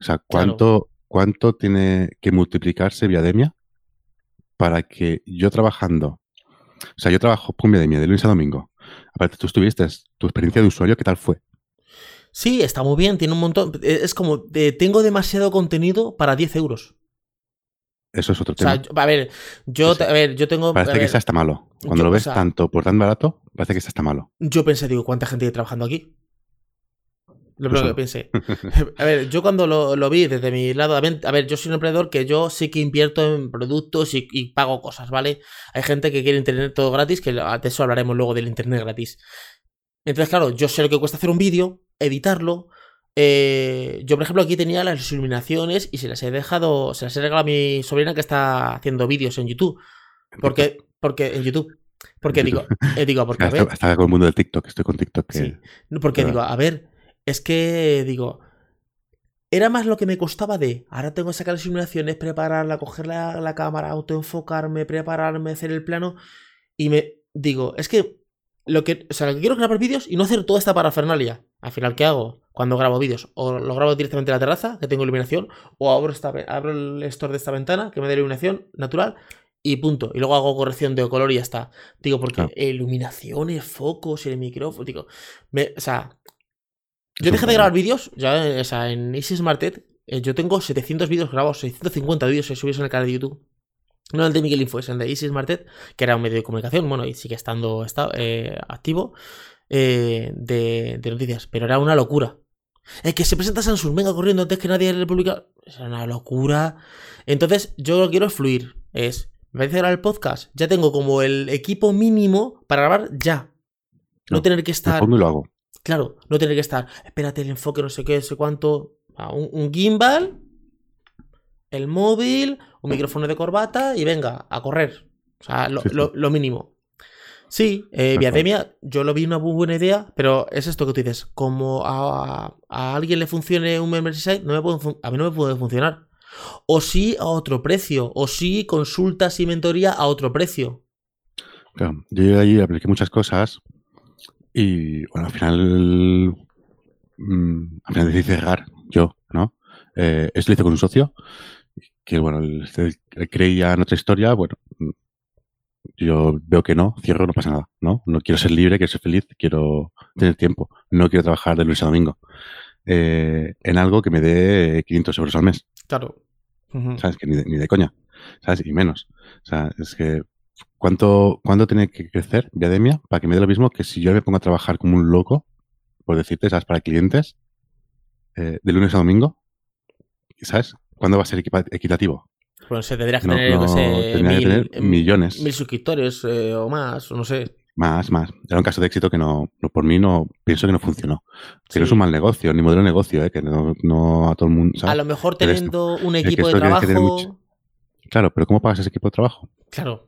O sea, ¿cuánto, ¿cuánto tiene que multiplicarse Viademia para que yo trabajando... O sea, yo trabajo con Viademia de lunes a domingo. Aparte, tú estuviste, tu experiencia de usuario, ¿qué tal fue? Sí, está muy bien, tiene un montón. Es como, eh, tengo demasiado contenido para 10 euros. Eso es otro O sea, tema. a ver, yo, a ver, yo tengo. Parece que está malo. Cuando yo, lo o ves sea- tanto por tan barato, parece que está malo. Yo pensé, digo, ¿cuánta gente hay trabajando aquí? Lo primero que pensé. [LAUGHS] A ver, yo cuando lo, lo vi desde mi lado, a ver, a ver, yo soy un emprendedor que yo sí que invierto en productos y, y pago cosas, ¿vale? Hay gente que quiere internet todo gratis, que de eso hablaremos luego del internet gratis. Entonces, claro, yo sé lo que cuesta hacer un vídeo, editarlo. Eh, yo, por ejemplo, aquí tenía las iluminaciones y se las he dejado, se las he regalado a mi sobrina que está haciendo vídeos en YouTube. Porque, porque en YouTube. Porque digo, eh, digo, porque a ver, está con el mundo del TikTok, estoy con TikTok. que- Sí. No, porque digo, a ver, es que digo, era más lo que me costaba de, ahora tengo que sacar las iluminaciones, prepararla, coger la, la cámara, autoenfocarme, prepararme, hacer el plano, y me digo, es que lo que, o sea, lo que quiero es grabar vídeos y no hacer toda esta parafernalia. Al final, ¿qué hago? Cuando grabo vídeos, o lo grabo directamente en la terraza, que tengo iluminación, o abro, esta, abro el store de esta ventana, que me dé iluminación natural, y punto. Y luego hago corrección de color y ya está. Digo, porque Claro. iluminaciones, focos, el micrófono, digo, me- o sea, yo dejé de grabar vídeos, ya, eh, o sea, en Easy Smarted, eh, yo tengo 700 vídeos grabados, 650 vídeos subidos en el canal de YouTube. No el de Miguel Info, es el de Easy Smarted, que era un medio de comunicación, bueno, y sigue estando está, eh, activo, eh, de, de noticias, pero era una locura. Es que se presenta Samsung, venga corriendo antes que nadie le publica. Es una locura. Entonces, yo lo que quiero es fluir. Es, me parece grabar el podcast. Ya tengo como el equipo mínimo para grabar ya. No, No, tener que estar. y lo hago. Claro, no tener que estar. Espérate, el enfoque, no sé qué, no sé cuánto. Ah, Un, un gimbal, el móvil, un micrófono de corbata y venga, a correr. O sea, lo, Sí, sí. lo- lo mínimo. Sí, eh. Viademia, yo lo vi una muy buena idea, pero es esto que tú dices. Como a, a alguien le funcione un membership site, no me puede a mí no me puede funcionar. O sí a otro precio. O sí consultas y mentoría a otro precio. Claro, yo ahí apliqué muchas cosas y bueno, al final, mm, al final decidí cerrar yo, ¿no? Eh, esto lo hice con un socio que, bueno, él, creía en otra historia, bueno, yo veo que no, cierro, no pasa nada, ¿no? No quiero ser libre, quiero ser feliz, quiero tener tiempo, no quiero trabajar de lunes a domingo eh, en algo que me dé 500 euros al mes. Claro. ¿sabes? Que ni de, ni de coña, ¿sabes? Y menos. O sea, es que ¿cuánto, ¿cuánto tiene que crecer Viademia para que me dé lo mismo que si yo me pongo a trabajar como un loco, por decirte, ¿sabes? Para clientes, eh, de lunes a domingo, ¿sabes? ¿Cuándo va a ser equitativo? Bueno, se tendría que No, tener, no, sé, tendría que mil, tener em, millones. mil suscriptores eh, o más, o no sé. Más, más. Era un caso de éxito que no, no por mí no, pienso que no funcionó. Que no es un mal negocio, ni modelo de negocio, ¿eh? que no, no a todo el mundo, A lo mejor teniendo un equipo de trabajo. mucho- Claro, pero ¿cómo pagas ese equipo de trabajo? Claro.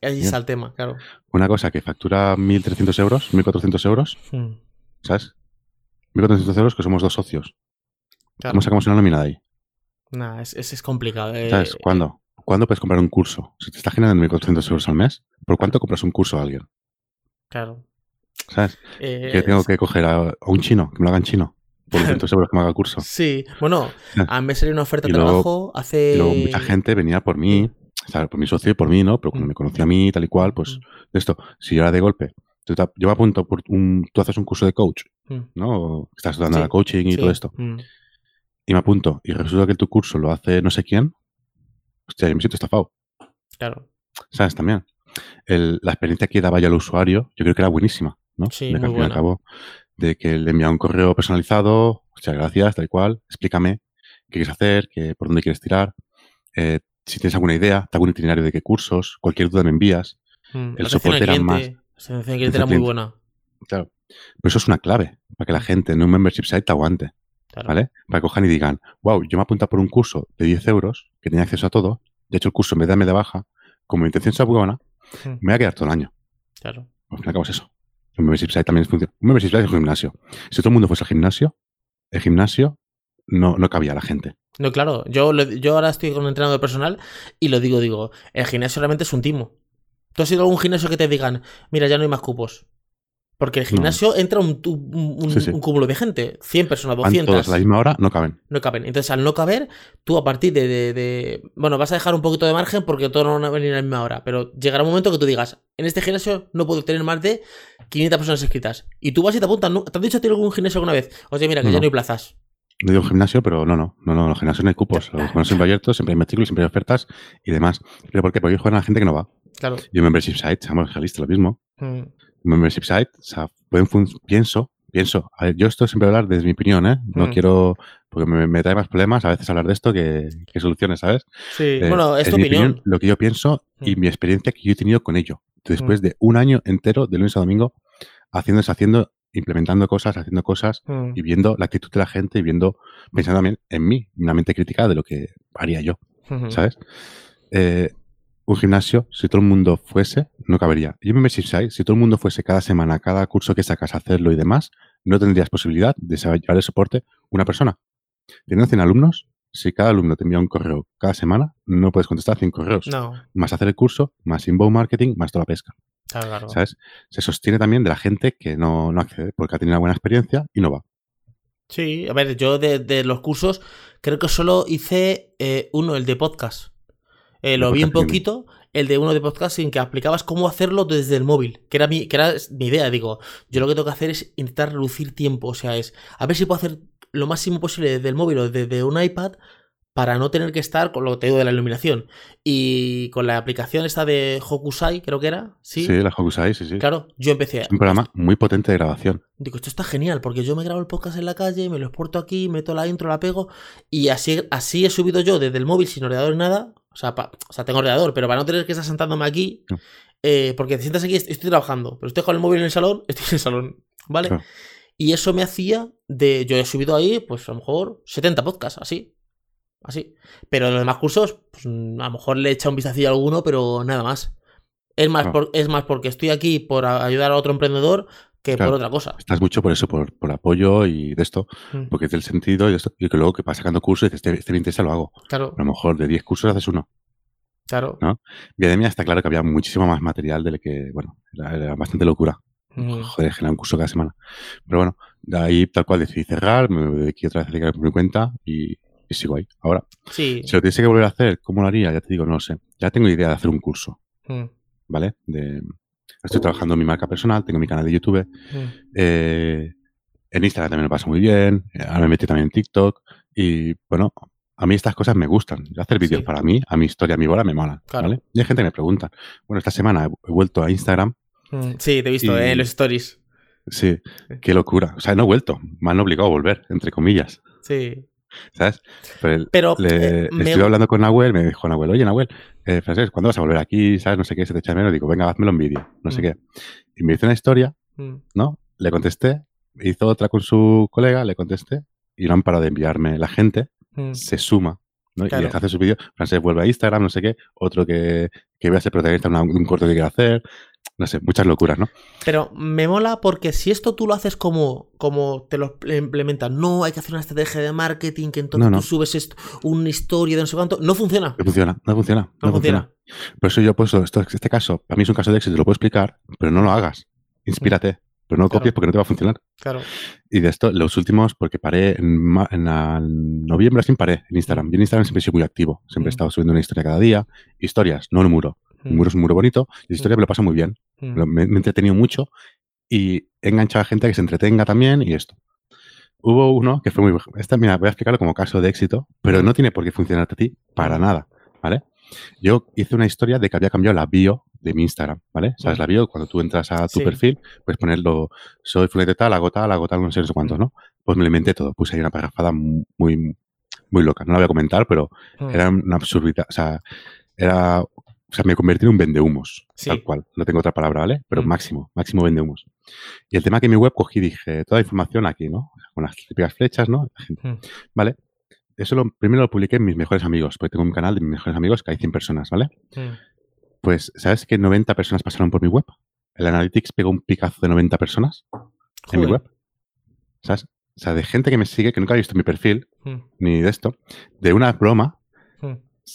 Ahí está el tema, claro. Una cosa que factura 1.300 euros, 1.400 euros, Hmm, ¿sabes? 1.400 euros que somos dos socios. claro. ¿Cómo sacamos una nómina de ahí? Nah, es, es, es complicado. eh, ¿Sabes? ¿Cuándo? ¿Cuándo puedes comprar un curso? Si te está generando 1.400 euros al mes, ¿por cuánto compras un curso a alguien? Claro. ¿Sabes? Eh, Que tengo que coger a, a un chino, que me lo haga en chino, por [LAUGHS] 200 euros que me haga curso. Sí, bueno, [LAUGHS] a mí me salió una oferta de trabajo hace. Y luego mucha gente venía por mí, o sea, por mi socio y por mí, ¿no? Pero cuando Mm. me conocía a mí, tal y cual, pues Mm. esto, si yo era de golpe, tú te- yo me apunto por un, tú haces un curso de coach Mm. ¿no? Estás dando Sí, la coaching y sí, todo esto. Mm, Y me apunto. Y resulta que tu curso lo hace no sé quién. Hostia, yo me siento estafado. claro. ¿Sabes? También. El- la experiencia que daba yo al usuario, yo creo que era buenísima, ¿no? Sí, de muy buena. cabo, de que le envía un correo personalizado, muchas gracias, tal cual, explícame qué quieres hacer, qué, por dónde quieres tirar, eh, si tienes alguna idea, te hago un itinerario de qué cursos, cualquier duda me envías. Mm, El soporte era más- la era muy buena. Claro. Pero eso es una clave para que la gente en un membership site te aguante, Claro. ¿vale? Para que cojan y digan, wow, yo me he apuntado por un curso de 10 euros, que tenía acceso a todo, de hecho el curso en vez de darme de baja, como mi intención sea buena, Mm, me voy a quedar todo el año. Claro. Al fin y al cabo es eso. Un membership también funciona. Un membership es un gimnasio. Si todo el mundo fuese al gimnasio, el gimnasio no, no cabía a la gente. No, claro. Yo, lo- yo ahora estoy con un entrenador personal y lo digo, digo, el gimnasio realmente es un timo. ¿Tú has ido a algún gimnasio que te digan, mira, ya no hay más cupos? Porque el No. gimnasio entra un, un, un- Sí, sí. un cúmulo de gente, 100 personas, Van 200. todos a la misma hora, no caben. no caben. Entonces, al no caber, tú a partir de, de- de- Bueno, vas a dejar un poquito de margen porque todos no van a venir a la misma hora. Pero llegará un momento que tú digas, en este gimnasio no puedo tener más de 500 personas inscritas. Y tú vas y te apuntas. ¿no? ¿Te han dicho a ti algún gimnasio alguna vez? Oye, mira, que No, ya no. hay plazas. No digo gimnasio, pero no, no. No, no, los gimnasios no hay cupos. Los gimnasios siempre abiertos, siempre hay matrículas, siempre hay ofertas y demás. ¿Pero por qué? Porque juegan a la gente que no va. Claro. Y un membership site, seamos realistas, lo mismo. Mm, membership site, o sea, pueden pienso, pienso. A ver, yo esto siempre hablar desde mi opinión, ¿eh? No Mm. quiero, porque me, me trae más problemas a veces hablar de esto que, que soluciones, ¿sabes? Sí, Eh, bueno, es tu mi opinión. lo que yo pienso y Mm. mi experiencia que yo he tenido con ello. Después Mm. de un año entero, de lunes a domingo, haciendo, deshaciendo, implementando cosas, haciendo cosas Mm, y viendo la actitud de la gente y viendo, pensando también en mí, una mente crítica de lo que haría yo, ujú. ¿sabes? Eh, un gimnasio, si todo el mundo fuese, no cabería. Y un membership site, si todo el mundo fuese cada semana, cada curso que sacas a hacerlo y demás, no tendrías posibilidad de llevar el soporte una persona. Teniendo 100 alumnos, si cada alumno te envía un correo cada semana, no puedes contestar 100 correos. No, Más hacer el curso, más inbound marketing, más toda la pesca. claro, claro. ¿Sabes? Se sostiene también de la gente que no, no accede porque ha tenido una buena experiencia y no va. Sí, a ver, yo de, de los cursos creo que solo hice eh, uno, el de podcast. Eh, lo vi un podcasting. poquito, el de uno de podcast en que aplicabas cómo hacerlo desde el móvil, que era mi, que era mi idea. Digo, yo lo que tengo que hacer es intentar reducir tiempo, o sea, es a ver si puedo hacer lo máximo posible desde el móvil o desde un iPad para no tener que estar con lo que te digo de la iluminación. Y con la aplicación esta de Hokusai, creo que era, sí. Sí, la Hokusai, sí, sí. Claro, yo empecé. Es un programa muy potente de grabación. Digo, esto está genial, porque yo me grabo el podcast en la calle, me lo exporto aquí, meto la intro, la pego, y así, así he subido yo desde el móvil sin ordenador ni nada. O sea, pa- o sea, tengo ordenador, pero para no tener que estar sentándome aquí, No. eh, porque te sientas aquí, est- estoy trabajando, pero estoy con el móvil en el salón, [LAUGHS] estoy en el salón, ¿vale? Claro. Y eso me hacía de. Yo he subido ahí, pues a lo mejor 70 podcasts, así. Así. Pero en los demás cursos, pues a lo mejor le he echado un vistacillo a alguno, pero nada más. Es más, Claro. por- es más porque estoy aquí por ayudar a otro emprendedor que Claro. por otra cosa. Estás mucho por eso, por, por apoyo y de esto, Mm, porque es del sentido y esto, y que luego que vas sacando cursos y dices, este, este me interesa, lo hago. Claro, A lo mejor de 10 cursos haces uno. claro. ¿no? Viademia está claro que había muchísimo más material del que, bueno, era, era bastante locura. Mm, Joder, generar un curso cada semana. Pero bueno, de ahí tal cual decidí cerrar, me dediqué otra vez a dedicar por mi cuenta y, y sigo ahí. Ahora, Sí. si lo tuviese que volver a hacer, ¿cómo lo haría? Ya te digo, no lo sé. Ya tengo idea de hacer un curso, Mm, ¿vale? De, estoy trabajando en mi marca personal, tengo mi canal de YouTube. mm, eh, en Instagram también me pasa muy bien. eh, Ahora me metí también en TikTok. Y bueno, a mí estas cosas me gustan. Yo hacer vídeos Sí. para mí, a mi historia, a mi bola, me. Claro. ¿vale? Y hay gente que me pregunta. Bueno, esta semana he, vuelto a Instagram. mm. Sí, te he visto eh, en los stories. Sí, qué locura. O sea, no he vuelto. Me han obligado a volver, entre comillas. Sí. ¿Sabes? Pero Pero le, eh, me- estuve hablando con Nahuel, me dijo Nahuel, oye Nahuel, eh, Francesc, ¿cuándo vas a volver aquí? ¿Sabes? No sé qué, se te echa menos. Digo, venga, házmelo en vídeo, no sé Mm. qué. Y me hizo una historia, Mm, ¿no? Le contesté, hizo otra con su colega, le contesté, y no han parado de enviarme. La gente mm. se suma, ¿no? Claro. Y hace sus vídeos, Francesc vuelve a Instagram, no sé qué, otro que, que voy a ser protagonista de un corto que quiero hacer, no sé, muchas locuras, ¿no? Pero me mola porque si esto tú lo haces como, como te lo implementan, no hay que hacer una estrategia de marketing, que entonces No, no. tú subes esto, una historia de no sé cuánto, no funciona. No funciona, no funciona, no, No funciona. Por eso yo he puesto esto, este caso, para mí es un caso de éxito, te lo puedo explicar, pero no lo hagas. Inspírate, pero no lo Claro. copies porque no te va a funcionar. Claro. Y de esto, los últimos, porque paré en, en la- en noviembre, así paré en Instagram. Yo en Instagram siempre he sido muy activo. Siempre he Mm. estado subiendo una historia cada día. Historias, no un muro. Un Mm, muro es un muro bonito. Y la historia me lo paso muy bien. mm. Me, me he entretenido mucho y he enganchado a gente que se entretenga también y esto. Hubo uno que fue muy... Esta, mira, voy a explicarlo como caso de éxito, pero no tiene por qué funcionarte a ti para nada, ¿vale? Yo hice una historia de que había cambiado la bio de mi Instagram, ¿vale? ¿Sabes la bio? Cuando tú entras a tu perfil, puedes ponerlo, soy fulete tal, hago tal, hago tal, no sé, no sé cuántos, ¿no? Pues me lo inventé todo. Puse ahí una parrafada muy, muy loca. No la voy a comentar, pero era una absurdidad. O sea, era... O sea, me convertí en un vendehumos, tal cual. No tengo otra palabra, ¿vale? Pero máximo, máximo vendehumos. Y el tema que en mi web cogí, dije, toda la información aquí, ¿no? Con las típicas flechas, ¿no? ¿Vale? Eso lo, primero lo publiqué en mis mejores amigos, porque tengo un canal de mis mejores amigos que hay 100 personas, ¿vale? Pues, ¿sabes que 90 personas pasaron por mi web? El Analytics pegó un picazo de 90 personas en mi web. ¿Sabes? O sea, de gente que me sigue, que nunca ha visto mi perfil, hmm. ni de esto, de una broma.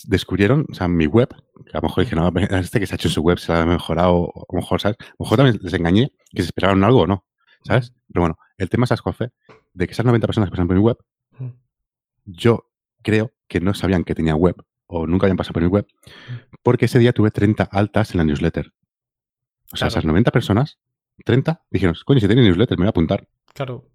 Descubrieron, o sea, mi web, que a lo mejor dije, no, este que se ha hecho en su web se la ha mejorado, o a lo mejor, ¿sabes? A lo mejor también les engañé, que se esperaron algo o no, ¿sabes? Pero bueno, el tema es, Jorge, de que esas 90 personas que pasan por mi web, hmm. yo creo que no sabían que tenía web, o nunca habían pasado por mi web, porque ese día tuve 30 altas en la newsletter. O sea, esas 90 personas, 30, dijeron, coño, si tiene newsletter, me voy a apuntar. Claro.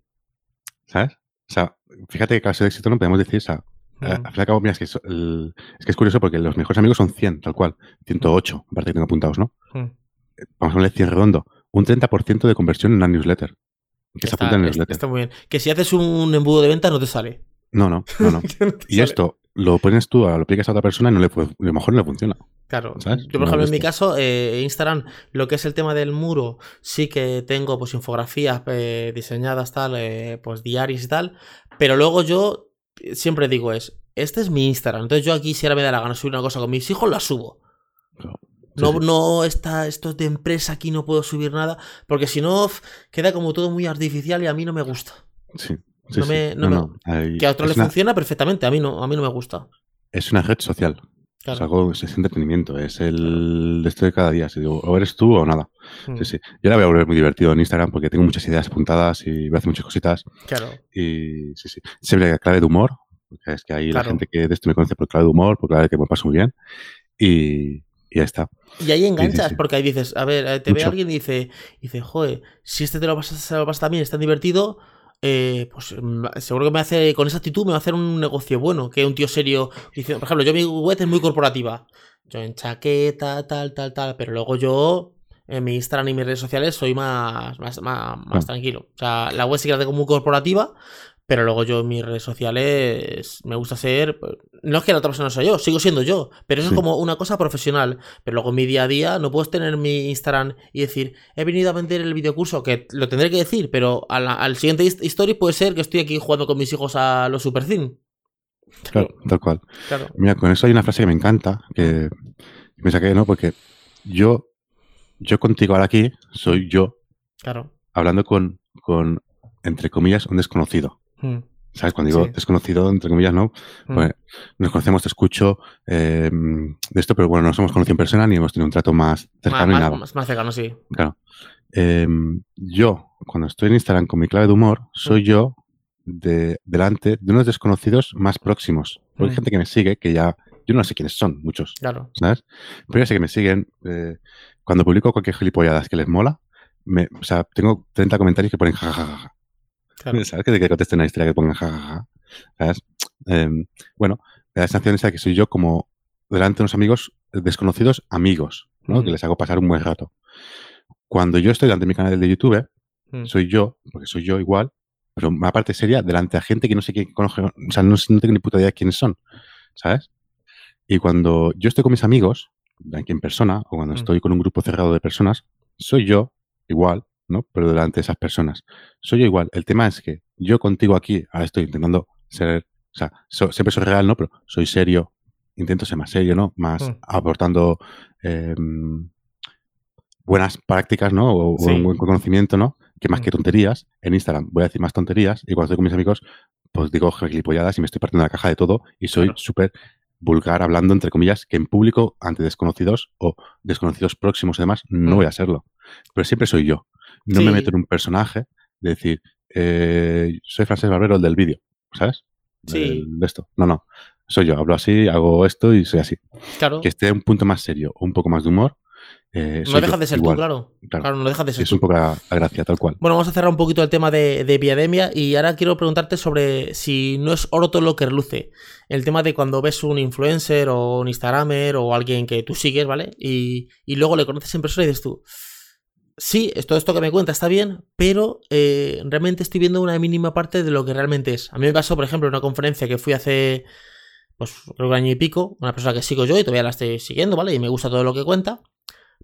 ¿Sabes? O sea, fíjate que caso de éxito no podemos decir, o sea, al fin y al cabo, mira, es que es, que es curioso porque los mejores amigos son 100, tal cual, 108, aparte que tengo apuntados, ¿no? Eh, vamos a poner 100 redondo, un 30% de conversión en una newsletter. Que se apunta en la newsletter. Está muy bien. Que si haces un embudo de venta no te sale. No, no, no, no. [LAUGHS] y esto lo pones tú, lo aplicas a otra persona y no le, a lo mejor no le funciona. Claro. Yo, por ejemplo, en mi caso, eh, Instagram, lo que es el tema del muro, sí que tengo pues infografías eh, diseñadas, tal, eh, pues diarias y tal. Pero luego yo siempre digo es, este es mi Instagram. Entonces yo aquí si ahora me da la gana subir una cosa con mis hijos, la subo. no, no está, esto es de empresa, aquí no puedo subir nada. Porque si no, queda como todo muy artificial y a mí no me gusta. Sí. que a otro le funciona perfectamente, a mí no, a mí no me gusta. Es una red social. Es algo, es entretenimiento, es el de esto de cada día. Si digo, o eres tú o nada. Sí, mm. sí. Yo la voy a volver muy divertido en Instagram porque tengo muchas ideas apuntadas y voy a hacer muchas cositas. Claro. Y sí, sí. Siempre clave de humor, porque es que ahí la gente que de esto me conoce por clave de humor, por clave que me paso muy bien. Y, y ya está. Y ahí enganchas, porque ahí dices, a ver, eh, te ve alguien y dice, dice, joder, si este te lo pasas, lo pasas también, es tan divertido, eh, pues mm, seguro que me hace, con esa actitud me va a hacer un negocio bueno, que un tío serio, dice, por ejemplo, yo mi web es muy corporativa, yo en chaqueta, tal, tal, tal, pero luego yo en mi Instagram y mis redes sociales soy más, más, más, más tranquilo. O sea, la web sí que la tengo muy corporativa, pero luego yo en mis redes sociales me gusta. Pues, no es que la otra persona sea yo, sigo siendo yo. Pero eso es como una cosa profesional. Pero luego en mi día a día no puedes tener mi Instagram y decir, he venido a vender el videocurso, que lo tendré que decir, pero al siguiente story puede ser que estoy aquí jugando con mis hijos a los Super Claro, tal cual. Mira, con eso hay una frase que me encanta, que me saqué, ¿no? Porque yo, yo contigo ahora aquí, soy yo. Claro. Hablando con, con entre comillas, un desconocido. Mm. ¿Sabes? Cuando digo desconocido, entre comillas, ¿no? Mm. Pues, nos conocemos, te escucho em, de esto, pero bueno, no nos hemos conocido en persona ni hemos tenido un trato más cercano más, nada. Más, cercano, sí. Claro. Em, yo, cuando estoy en Instagram con mi clave de humor, soy mm. yo de, delante de unos desconocidos más próximos. Porque hay gente que me sigue que ya. Yo no sé quiénes son, muchos. Claro. ¿Sabes? Pero ya sé que me siguen. Eh, cuando publico cualquier gilipolladas que les mola, me, o sea, tengo 30 comentarios que ponen jajajaja. ¿Sabes? Que, que contesten una historia que pongan jajaja. ¿Sabes? Em, bueno, la sensación es que soy yo como delante de unos amigos desconocidos, amigos, ¿no? Que les hago pasar un buen rato. Cuando yo estoy delante de mi canal de YouTube, mm. soy yo, porque soy yo igual, pero aparte sería delante de gente que no sé quién conoce, o sea, no, tengo ni puta idea de quiénes son, ¿sabes? Y cuando yo estoy con mis amigos, aquí en persona, o cuando mm. estoy con un grupo cerrado de personas, soy yo igual, ¿no? Pero delante de esas personas. Soy yo igual. El tema es que yo contigo aquí, ahora estoy intentando ser, o sea, siempre soy real, ¿no? Pero soy serio, intento ser más serio, ¿no? Más mm. aportando em, buenas prácticas, ¿no? O, un buen conocimiento, ¿no? Que más que mm. tonterías. En Instagram voy a decir más tonterías y cuando estoy con mis amigos, pues digo gilipolladas y me estoy partiendo la caja de todo y soy súper vulgar hablando, entre comillas, que en público, ante desconocidos o desconocidos próximos y demás, no mm. voy a serlo. Pero siempre soy yo. No me meto en un personaje de decir, eh, soy Francés Barbero, el del vídeo, ¿sabes? Sí. De, esto. No, no. Soy yo, hablo así, hago esto y soy así. Claro. Que esté un punto más serio o un poco más de humor, eh, no dejas de ser tú, claro. claro. no dejas de ser Es un poco la, gracia, tal cual. Bueno, vamos a cerrar un poquito el tema de, de Viademia y ahora quiero preguntarte sobre si no es oro todo lo que reluce. El tema de cuando ves un influencer o un Instagramer o alguien que tú sigues, ¿vale? Y, y luego le conoces en persona y dices tú, sí, todo esto que me cuenta está bien, pero eh, realmente estoy viendo una mínima parte de lo que realmente es. A mí me pasó, por ejemplo, en una conferencia que fui hace, pues creo que un año y pico, una persona que sigo yo y todavía la estoy siguiendo, ¿vale? Y me gusta todo lo que cuenta.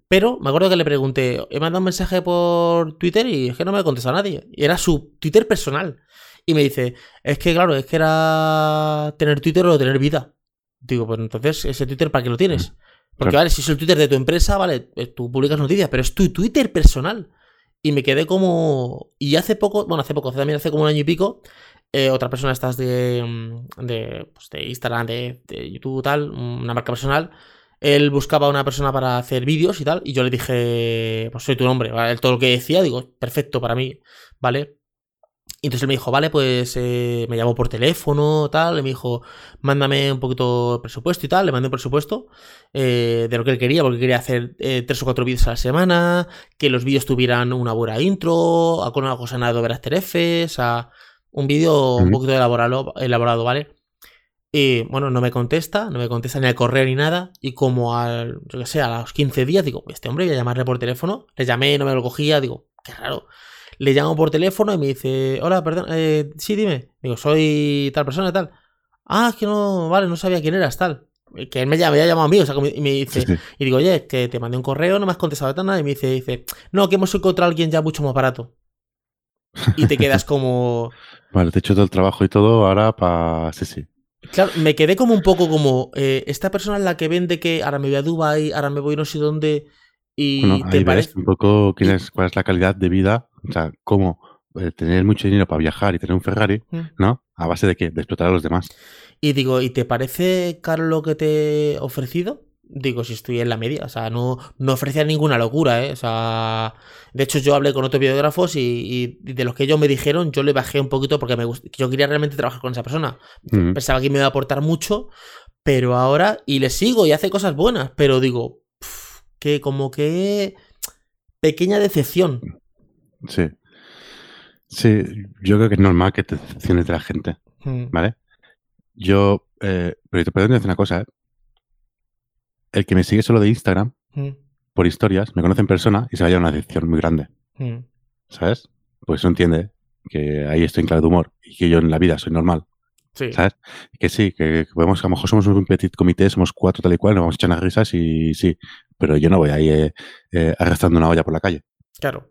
Pero me acuerdo que le pregunté, he mandado un mensaje por Twitter y es que no me ha contestado nadie. Y era su Twitter personal. Y me dice, es que claro, es que era tener Twitter o tener vida. Digo, pues entonces, ese Twitter, ¿para qué lo tienes? Porque, vale, si es el Twitter de tu empresa, vale, eh, tú publicas noticias, pero es tu Twitter personal. Y me quedé como. Y hace poco, bueno, hace poco, también hace como un año y pico, eh, otra persona estás de, mm, de, pues de Instagram, de, de YouTube, tal, una marca personal, él buscaba a una persona para hacer vídeos y tal, y yo le dije, pues soy tu nombre, ¿vale? Todo lo que decía, digo, perfecto para mí, ¿vale? Y entonces él me dijo, vale, pues eh, me llamó por teléfono, tal, y me dijo, mándame un poquito de presupuesto y tal, le mandé un presupuesto eh, de lo que él quería, porque quería hacer eh, tres o cuatro vídeos a la semana, que los vídeos tuvieran una buena intro, con una cosa nada de After Effects, a un vídeo un poquito elaborado, elaborado, ¿vale? Y bueno, no me contesta, no me contesta ni al correo ni nada. Y como al, yo que sé, a los 15 días, digo, este hombre voy a llamarle por teléfono. Le llamé, no me lo cogía, digo, qué raro. Le llamo por teléfono y me dice, hola, perdón, eh, sí, dime. Digo, soy tal persona y tal. Ah, es que no, vale, no sabía quién eras, tal. Que él me, había llamado a mí, o sea, y me dice, y digo, oye, que te mandé un correo, no me has contestado nada. Y me dice, dice, no, que hemos encontrado a alguien ya mucho más barato. Y te quedas [LAUGHS] como. vale, te he hecho todo el trabajo y todo, ahora para. Sí, sí. Claro, me quedé como un poco como, eh, esta persona es la que vende que ahora me voy a Dubai, ahora me voy no sé dónde, y bueno, te parece... un poco quién es, cuál es la calidad de vida, o sea, cómo eh, tener mucho dinero para viajar y tener un Ferrari, mm. ¿no? ¿A base de qué? De explotar a los demás. Y digo, ¿y te parece caro lo que te he ofrecido? digo, si estoy en la media, o sea, no, no ofrecía ninguna locura, ¿eh? O sea, de hecho yo hablé con otros biógrafos y, de los que ellos me dijeron, yo le bajé un poquito porque me yo quería realmente trabajar con esa persona. Mm. Pensaba que me iba a aportar mucho, pero ahora, y le sigo y hace cosas buenas, pero digo, que como que pequeña decepción. Sí. Sí, yo creo que es normal que te decepciones de la gente, mm. ¿vale? Yo, eh, pero te puedo decir una cosa, ¿eh? el que me sigue solo de Instagram, mm. por historias, me conoce en persona y se va a una decepción muy grande. Mm. ¿Sabes? Pues no entiende que ahí estoy en claro de humor y que yo en la vida soy normal. ¿Sabes? Que sí, que podemos, a lo mejor somos un petit comité, somos cuatro tal y cual, nos vamos a echar unas risas y sí, pero yo no voy ahí eh, eh, arrastrando una olla por la calle. Claro.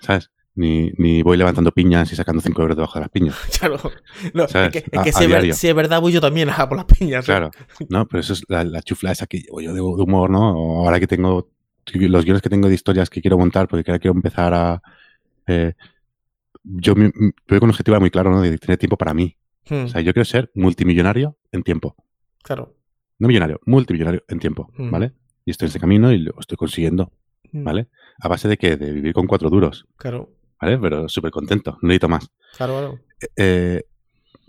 ¿Sabes? Ni, ni, voy levantando piñas y sacando 5 euros debajo de las piñas. [LAUGHS] Claro. No, es que, si, es verdad, voy yo también a por las piñas. Claro. No, pero eso es la, chufla esa que llevo yo de, humor, ¿no? Ahora que tengo los guiones que tengo de historias que quiero montar, porque ahora quiero empezar a. Eh, yo me, con un objetivo muy claro, ¿no? De tener tiempo para mí. O sea, hmm. yo quiero ser multimillonario en tiempo. Claro. No millonario, multimillonario en tiempo, hmm. ¿vale? Y estoy en ese camino y lo estoy consiguiendo, hmm. ¿vale? ¿A base de qué? De vivir con cuatro duros. Claro. ¿vale? Pero súper contento, no necesito más. Claro, claro. Eh,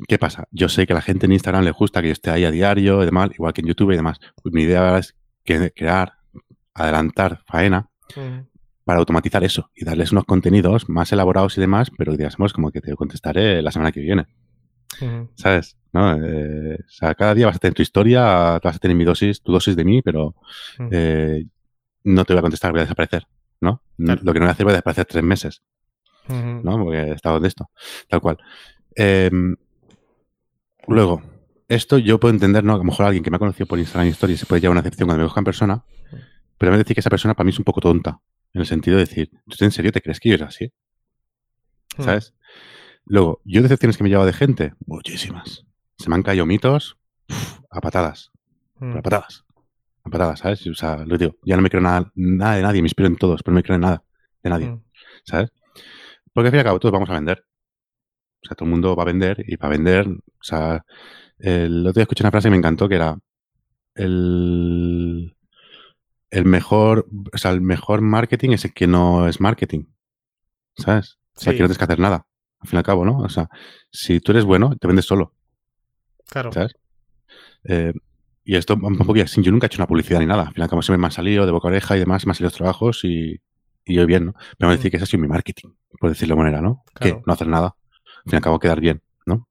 ¿Qué pasa? Yo sé que a la gente en Instagram le gusta que yo esté ahí a diario y demás, igual que en YouTube y demás. Pues mi idea ahora es que crear, adelantar faena para automatizar eso y darles unos contenidos más elaborados y demás, pero digamos como que te contestaré la semana que viene. ¿Sabes? ¿No? Eh, o sea, cada día vas a tener tu historia, vas a tener mi dosis, tu dosis de mí, pero eh, no te voy a contestar, voy a desaparecer, ¿no? Lo que no voy a hacer voy a desaparecer tres meses. ¿no? Porque he estado de esto, tal cual. Em, luego, esto yo puedo entender, ¿no? A lo mejor alguien que me ha conocido por Instagram Stories se puede llevar una excepción cuando me busca en persona, pero me decir que esa persona para mí es un poco tonta, en el sentido de decir, ¿tú en serio te crees que yo era así? Hmm. ¿Sabes? Luego, yo decepciones que me he llevado de gente, muchísimas. Se me han caído mitos a patadas. A hmm. patadas. A patadas, ¿sabes? O sea, lo digo, ya no me creo nada, nada de nadie, me inspiro en todos, pero no me creo en nada de nadie. Hmm. ¿Sabes? Porque al fin y al cabo todos vamos a vender. O sea, todo el mundo va a vender y para vender, o sea, el otro día escuché una frase que me encantó que era el, el mejor, o sea, el mejor marketing es el que no es marketing. ¿Sabes? O sea, que no tienes que hacer nada. Al fin y al cabo, ¿no? O sea, si tú eres bueno, te vendes solo. Claro. ¿Sabes? Eh, y esto un poco así, yo nunca he hecho una publicidad ni nada. Al final, como siempre me han salido de boca a oreja y demás, me han salido los trabajos y, y yo bien, ¿no? Pero me decir que ese ha sido mi marketing, por decirlo de manera, ¿no? Que no hacer nada. Al fin y al cabo, quedar bien, ¿no?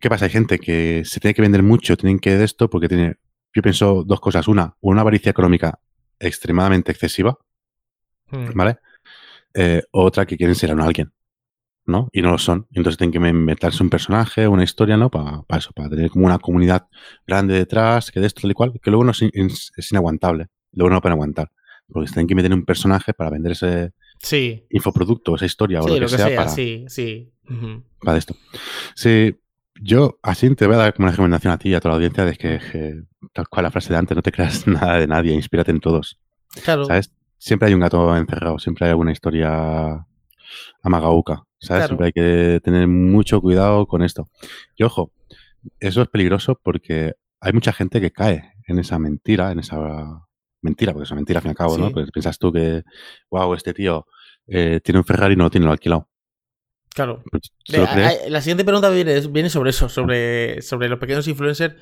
¿Qué pasa? Hay gente que se tiene que vender mucho, tienen que de esto, porque tiene, yo pienso dos cosas. Una, una avaricia económica extremadamente excesiva, Hmm. ¿vale? Eh, otra que quieren ser a alguien, ¿no? Y no lo son. Entonces tienen que inventarse un personaje, una historia, ¿no? Para eso, para tener como una comunidad grande detrás, que de esto, tal y cual, que luego no es, in- es- es inaguantable. Luego no lo pueden aguantar. Porque se tienen que meter un personaje para vender ese Sí. infoproducto, esa historia o Sí, lo que, sea, para, sí, sí. Ujú. para esto. Sí, yo así te voy a dar como una recomendación a ti y a toda la audiencia de que, que, tal cual la frase de antes, no te creas [LAUGHS] nada de nadie, inspírate en todos. Claro. ¿Sabes? Siempre hay un gato encerrado, siempre hay alguna historia amagauca, ¿sabes? Claro. Siempre hay que tener mucho cuidado con esto. Y ojo, eso es peligroso porque hay mucha gente que cae en esa mentira, en esa mentira, porque es una mentira al fin y al cabo, ¿no? Pues piensas tú que, wow, este tío eh, tiene un Ferrari y no lo tiene lo alquilado. Claro. Pues, la siguiente pregunta viene, viene sobre eso, sobre, sobre los pequeños influencers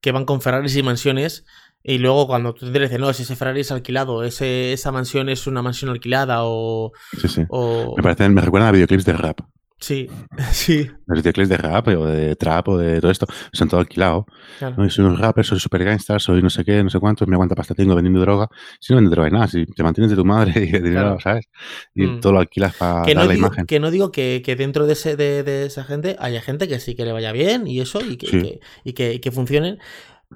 que van con Ferraris y mansiones y luego cuando tú te dices, no, ese Ferrari es alquilado, ese, esa mansión es una mansión alquilada o... Sí, sí. o... Me parecen, me recuerdan a videoclips de rap. Sí, [LAUGHS] sí. Los videoclips de rap o de trap o de todo esto son todo alquilado. claro. No, soy un rapper, soy super gangster, soy no sé qué, no sé cuántos, me aguanta pasta tengo vendiendo droga. Si no vendes droga y nada, si te mantienes de tu madre y de dinero, Claro. ¿sabes? Y Mm. todo lo alquilas para que, dar no la digo, imagen. que no digo que, que dentro de, ese, de, de esa gente haya gente que sí que le vaya bien y eso y que, Sí. y que, y que, y que funcionen.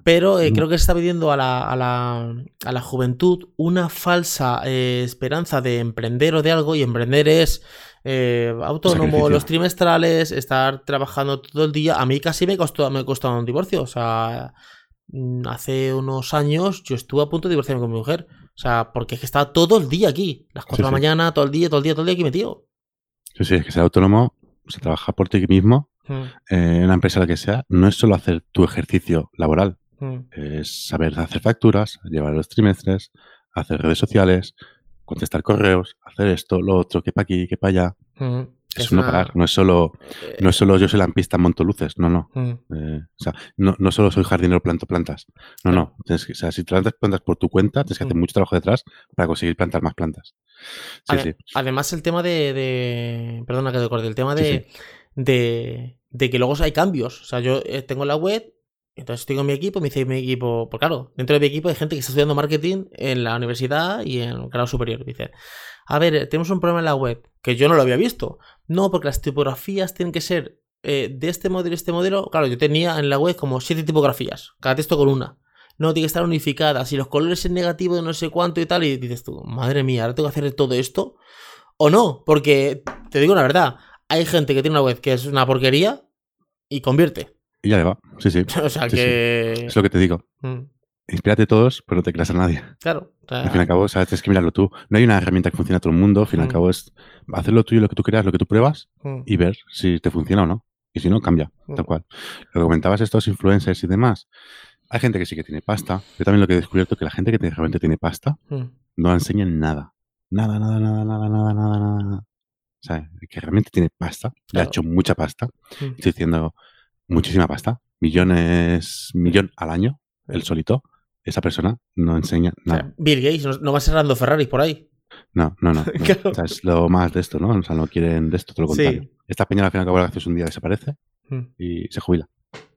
Pero eh, creo que se está pidiendo a la, a la, a la juventud una falsa eh, esperanza de emprender o de algo. Y emprender es eh, autónomo, Sacrificio. los trimestrales, estar trabajando todo el día. A mí casi me costó, me costó un divorcio. O sea, mm, hace unos años yo estuve a punto de divorciarme con mi mujer. O sea, porque es que estaba todo el día aquí. Las 4 Sí, de la sí. mañana, todo el día, todo el día, todo el día aquí metido. Sí, sí, es que ser autónomo, o sea, trabajar por ti mismo, Mm, eh, en una empresa la que sea, no es solo hacer tu ejercicio laboral, mm. es saber hacer facturas, llevar los trimestres, hacer redes sociales, contestar correos, hacer esto, lo otro, que para aquí, que para allá. Mm, Es, es no una- parar, no es solo, eh, no es solo yo soy lampista, monto luces, no, no. mm, Eh, o sea, no, no solo soy jardinero, planto plantas. No, no. Tienes que- o sea, si plantas plantas por tu cuenta, tienes que hacer Mm. mucho trabajo detrás para conseguir plantar más plantas. Sí, ade- sí. Además, el tema de, de- Perdona que te corte. El tema Sí, de, de, de que luego hay cambios. O sea, yo eh, tengo la web, entonces estoy con mi equipo, me dice mi equipo. Pues claro, dentro de mi equipo hay gente que está estudiando marketing en la universidad y en el grado superior. Dice, a ver, tenemos un problema en la web que yo no lo había visto. No, porque las tipografías tienen que ser eh, de este modelo y este modelo. Claro, yo tenía en la web como siete tipografías, cada texto con una. No, tiene que estar unificada. Si los colores en negativo de no sé cuánto y tal, y dices tú, madre mía, ahora tengo que hacer todo esto. O no, porque te digo la verdad, hay gente que tiene una web que es una porquería y convierte. Y ya le va. Sí, sí. [LAUGHS] O sea Sí, sí. que. Es lo que te digo. Mm, Inspírate todos, pero no te creas a nadie. Claro. o sea, Al fin y al cabo, ¿sabes? tienes que mirarlo tú. No hay una herramienta que funcione a todo el mundo. Al fin y al Mm. cabo es hacer lo tuyo, lo que tú creas, lo que tú pruebas mm, y ver si te funciona o no. Y si no, cambia. Mm. Tal cual. Lo que comentabas, estos influencers y demás. Hay gente que sí que tiene pasta. Yo también lo que he descubierto que la gente que realmente tiene pasta mm, no enseña nada. Nada, nada, nada, nada, nada, nada, nada. O sea, que realmente tiene pasta, le ha Claro. hecho mucha pasta. mm. Estoy diciendo muchísima pasta. Millones, millón al año, el solito. Esa persona no enseña O sea, nada. Bill Gates no, no va cerrando Ferraris por ahí. No, no, no. [LAUGHS] no. Claro. O sea, es lo más de esto, ¿no? O sea, no quieren de esto, todo lo Sí. contrario. Esta peña al final de cabo un día desaparece Mm, y se jubila.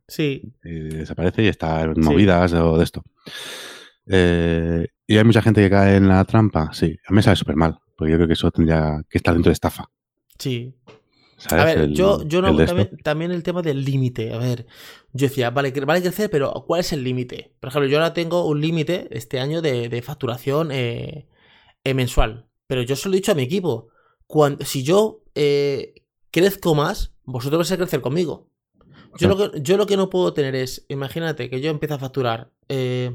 Sí. y desaparece y está en movidas o de esto. Eh, y hay mucha gente que cae en la trampa, sí. A mí me sabe súper mal, porque yo creo que eso tendría que estar dentro de estafa. Sí. ¿Sabes? A ver, El- yo, yo no el también, también el tema del límite. A ver, yo decía, vale, vale crecer, pero ¿cuál es el límite? Por ejemplo, yo ahora tengo un límite este año de, de facturación eh, eh, mensual. Pero yo se lo he dicho a mi equipo. Cuando, si yo eh, crezco más, vosotros vais a crecer conmigo. Yo, lo que, yo lo que no puedo tener es, imagínate que yo empiezo a facturar eh,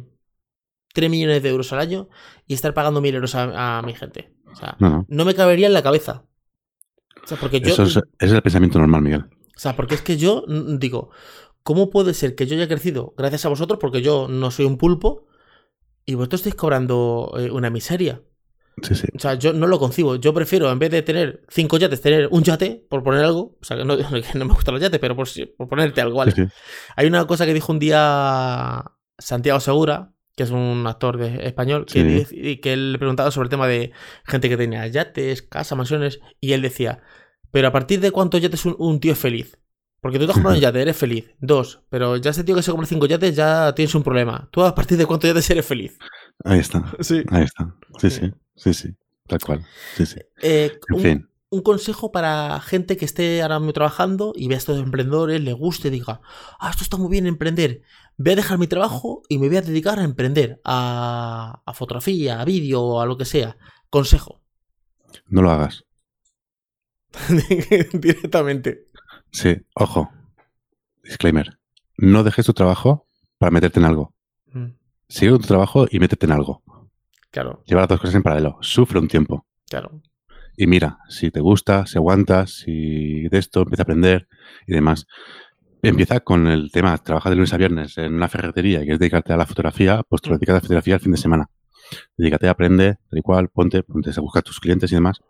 3 millones de euros al año y estar pagando 1.000 euros a, a mi gente. O sea, No, no. no me cabería en la cabeza. O sea, porque yo, Eso es, el pensamiento normal, Miguel. o sea, porque es que yo digo, ¿cómo puede ser que yo haya crecido gracias a vosotros? Porque yo no soy un pulpo y vosotros estáis cobrando eh, una miseria. Sí, sí. O sea, yo no lo concibo. Yo prefiero, en vez de tener cinco yates, tener un yate, por poner algo. O sea, que no, [LAUGHS] no me gustan los yates, pero por, por ponerte algo, ¿vale? Sí. Hay una cosa que dijo un día Santiago Segura, que es un actor de, español, que, Sí. y que él le preguntaba sobre el tema de gente que tenía yates, casas, mansiones, y él decía, pero a partir de cuántos yates un, un tío es feliz. Porque tú te has comprado un yate, eres feliz. Dos, pero ya ese tío que se compra cinco yates ya tienes un problema. Tú a partir de cuántos yates eres feliz. Ahí está. Sí. Ahí está. Sí, sí. Sí, sí. Tal cual. Sí, sí. Eh, En un, fin. Un consejo para gente que esté ahora mismo trabajando y vea estos emprendedores, le guste diga, ah, esto está muy bien emprender. Voy a dejar mi trabajo y me voy a dedicar a emprender, a, a fotografía, a vídeo, a lo que sea. Consejo. No lo hagas. [LAUGHS] Directamente. Sí. Ojo. Disclaimer. No dejes tu trabajo para meterte en algo. Mm, Sigue con tu trabajo y métete en algo. Claro, Lleva las dos cosas en paralelo. Sufre un tiempo. claro. Y mira, si te gusta, si aguantas, si de esto empieza a aprender y demás. Empieza con el tema, trabaja de lunes a viernes en una ferretería y quieres dedicarte a la fotografía, pues te lo dedicas a la fotografía el fin de semana. Dedícate, aprende, tal y cual, ponte, ponte a buscar tus clientes y demás.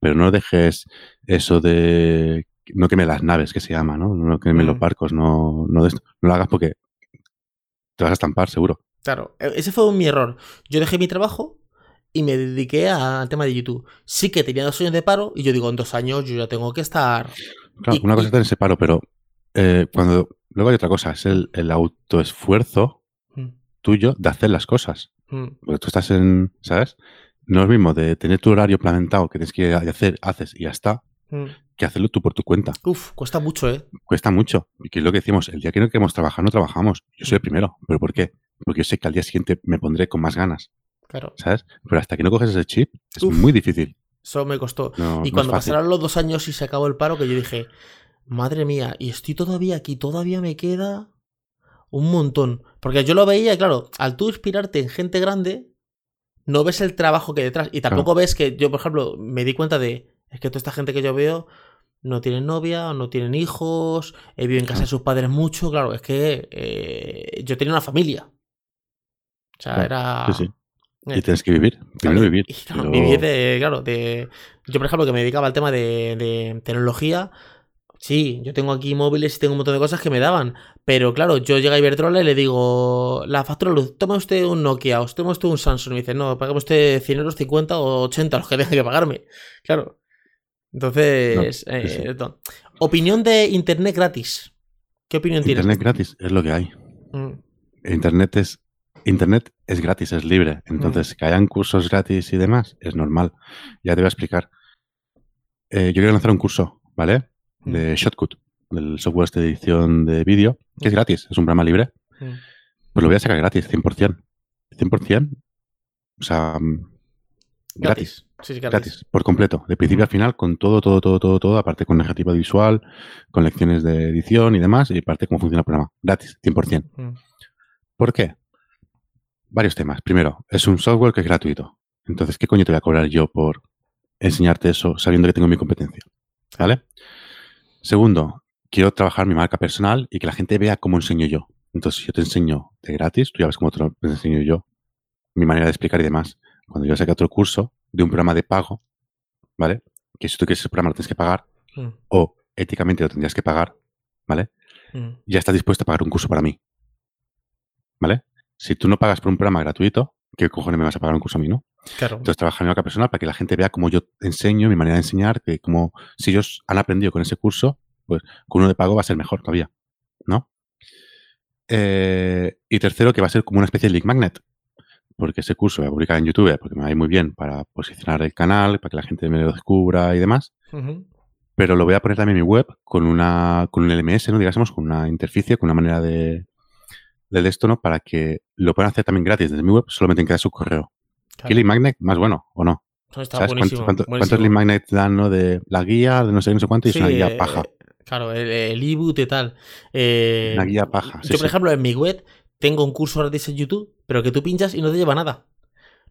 Pero no dejes eso de no queme las naves, que se llama, ¿no? No queme los Mm. barcos, no, no, de esto. no lo hagas porque te vas a estampar, seguro. Claro, e- ese fue mi error. Yo dejé mi trabajo y me dediqué al tema de YouTube. Sí que tenía dos años de paro y yo digo, en dos años yo ya tengo que estar... Claro, Y- una cosa es tener ese paro, pero eh, cuando luego hay otra cosa, es el, el autoesfuerzo Mm, tuyo de hacer las cosas. mm, Porque tú estás en, ¿sabes? No es lo mismo de tener tu horario planificado que tienes que hacer, haces y ya está, mm. que hacerlo tú por tu cuenta. Uf, cuesta mucho, ¿eh? Cuesta mucho. Y que es lo que decimos, el día que no queremos trabajar, no trabajamos. Yo soy el primero. ¿Pero por qué? Porque yo sé que al día siguiente me pondré con más ganas, Claro. ¿sabes? Pero hasta que no coges ese chip, es Uf. muy difícil. Eso me costó. No, y cuando pasaron los dos años y se acabó el paro, que yo dije, madre mía, y estoy todavía aquí, todavía me queda un montón. Porque yo lo veía, claro, al tú inspirarte en gente grande, no ves el trabajo que hay detrás. Y tampoco ves que yo, por ejemplo, me di cuenta de, es que toda esta gente que yo veo no tienen novia, no tienen hijos, eh, viven en casa de sus padres mucho. Claro, es que eh, yo tenía una familia. O sea, Claro, era... Sí, sí. Y tienes que vivir. Primero vivir. y claro, pero- vivir de, claro, de... Yo, por ejemplo, que me dedicaba al tema de, de tecnología, sí, yo tengo aquí móviles y tengo un montón de cosas que me daban, pero claro, yo llego a Iberdrola y le digo, la factura luz, toma usted un Nokia, o toma usted un Samsung, y me dice, no, pague usted 100 euros, 50 o 80, los que tenga que pagarme, claro. Entonces, No, sí, eh, opinión de Internet gratis. ¿Qué opinión tienes? Internet gratis es lo que hay. Mm, Internet es Internet es gratis, es libre. Entonces, que hayan cursos gratis y demás es normal. Ya te voy a explicar. Eh, yo quiero lanzar un curso, ¿vale? De Shotcut, del software este de edición de vídeo, que es gratis, es un programa libre. Pues lo voy a sacar gratis, 100%. 100%. O sea, mm, gratis. Sí, sí, gratis. Gratis, por completo, de principio a final, con todo, todo, todo, todo, todo, aparte con narrativa visual, con lecciones de edición y demás, y aparte cómo funciona el programa. Gratis, 100%. Mm, ¿Por qué? Varios temas. Primero, es un software que es gratuito. Entonces, ¿qué coño te voy a cobrar yo por enseñarte eso sabiendo que tengo mi competencia? ¿Vale? Segundo, quiero trabajar mi marca personal y que la gente vea cómo enseño yo. Entonces, si yo te enseño de gratis, tú ya ves cómo te lo enseño yo, mi manera de explicar y demás. Cuando yo saque otro curso de un programa de pago, ¿vale? Que si tú quieres ese programa lo tienes que pagar mm, o éticamente lo tendrías que pagar, ¿vale? mm. ya estás dispuesto a pagar un curso para mí. ¿Vale? Si tú no pagas por un programa gratuito, ¿qué cojones me vas a pagar un curso a mí, no? Claro. Entonces trabaja en marca personal para que la gente vea cómo yo enseño, mi manera de enseñar, que como si ellos han aprendido con ese curso, pues con uno de pago va a ser mejor todavía, ¿no? Eh, y tercero, que va a ser como una especie de link magnet, porque ese curso voy a publicar en YouTube, porque me va a ir muy bien para posicionar el canal, para que la gente me lo descubra y demás pero lo voy a poner también en mi web con una con un LMS, ¿no? Digásemos, con una interficie, con una manera de, de esto, ¿no? Para que lo puedan hacer también gratis desde mi web, solamente en que da su correo. Claro. ¿Qué magnet más bueno o no? Está ¿Sabes cuántos, buenísimo. buenísimo. cuántos link magnets dan, ¿no? De la guía, de no sé, no sé cuánto, y es una Sí, guía eh, paja. Claro, el, el ebook y tal. Eh, Una guía paja, sí, yo, por sí. ejemplo, en mi web tengo un curso gratis en YouTube, pero que tú pinchas y no te lleva nada.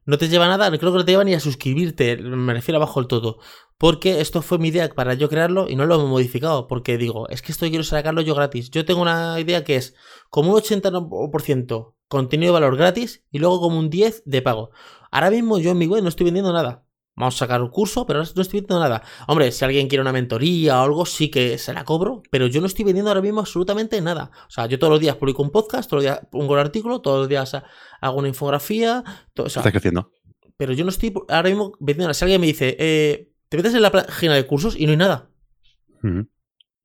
No te lleva nada, creo que no te lleva ni a suscribirte, me refiero abajo del todo. Porque esto fue mi idea para yo crearlo y no lo he modificado. Porque digo, es que esto quiero sacarlo yo gratis. Yo tengo una idea que es como un 80% contenido de valor gratis y luego como un 10% de pago. Ahora mismo yo en mi web no estoy vendiendo nada. Vamos a sacar un curso, pero no estoy vendiendo nada. Hombre, si alguien quiere una mentoría o algo, sí que se la cobro, pero yo no estoy vendiendo ahora mismo absolutamente nada. O sea, yo todos los días publico un podcast, todos los días pongo un artículo, todos los días hago una infografía. Todo, Estás creciendo. Pero yo no estoy ahora mismo vendiendo nada. Si alguien me dice, eh, te metes en la página de cursos y no hay nada.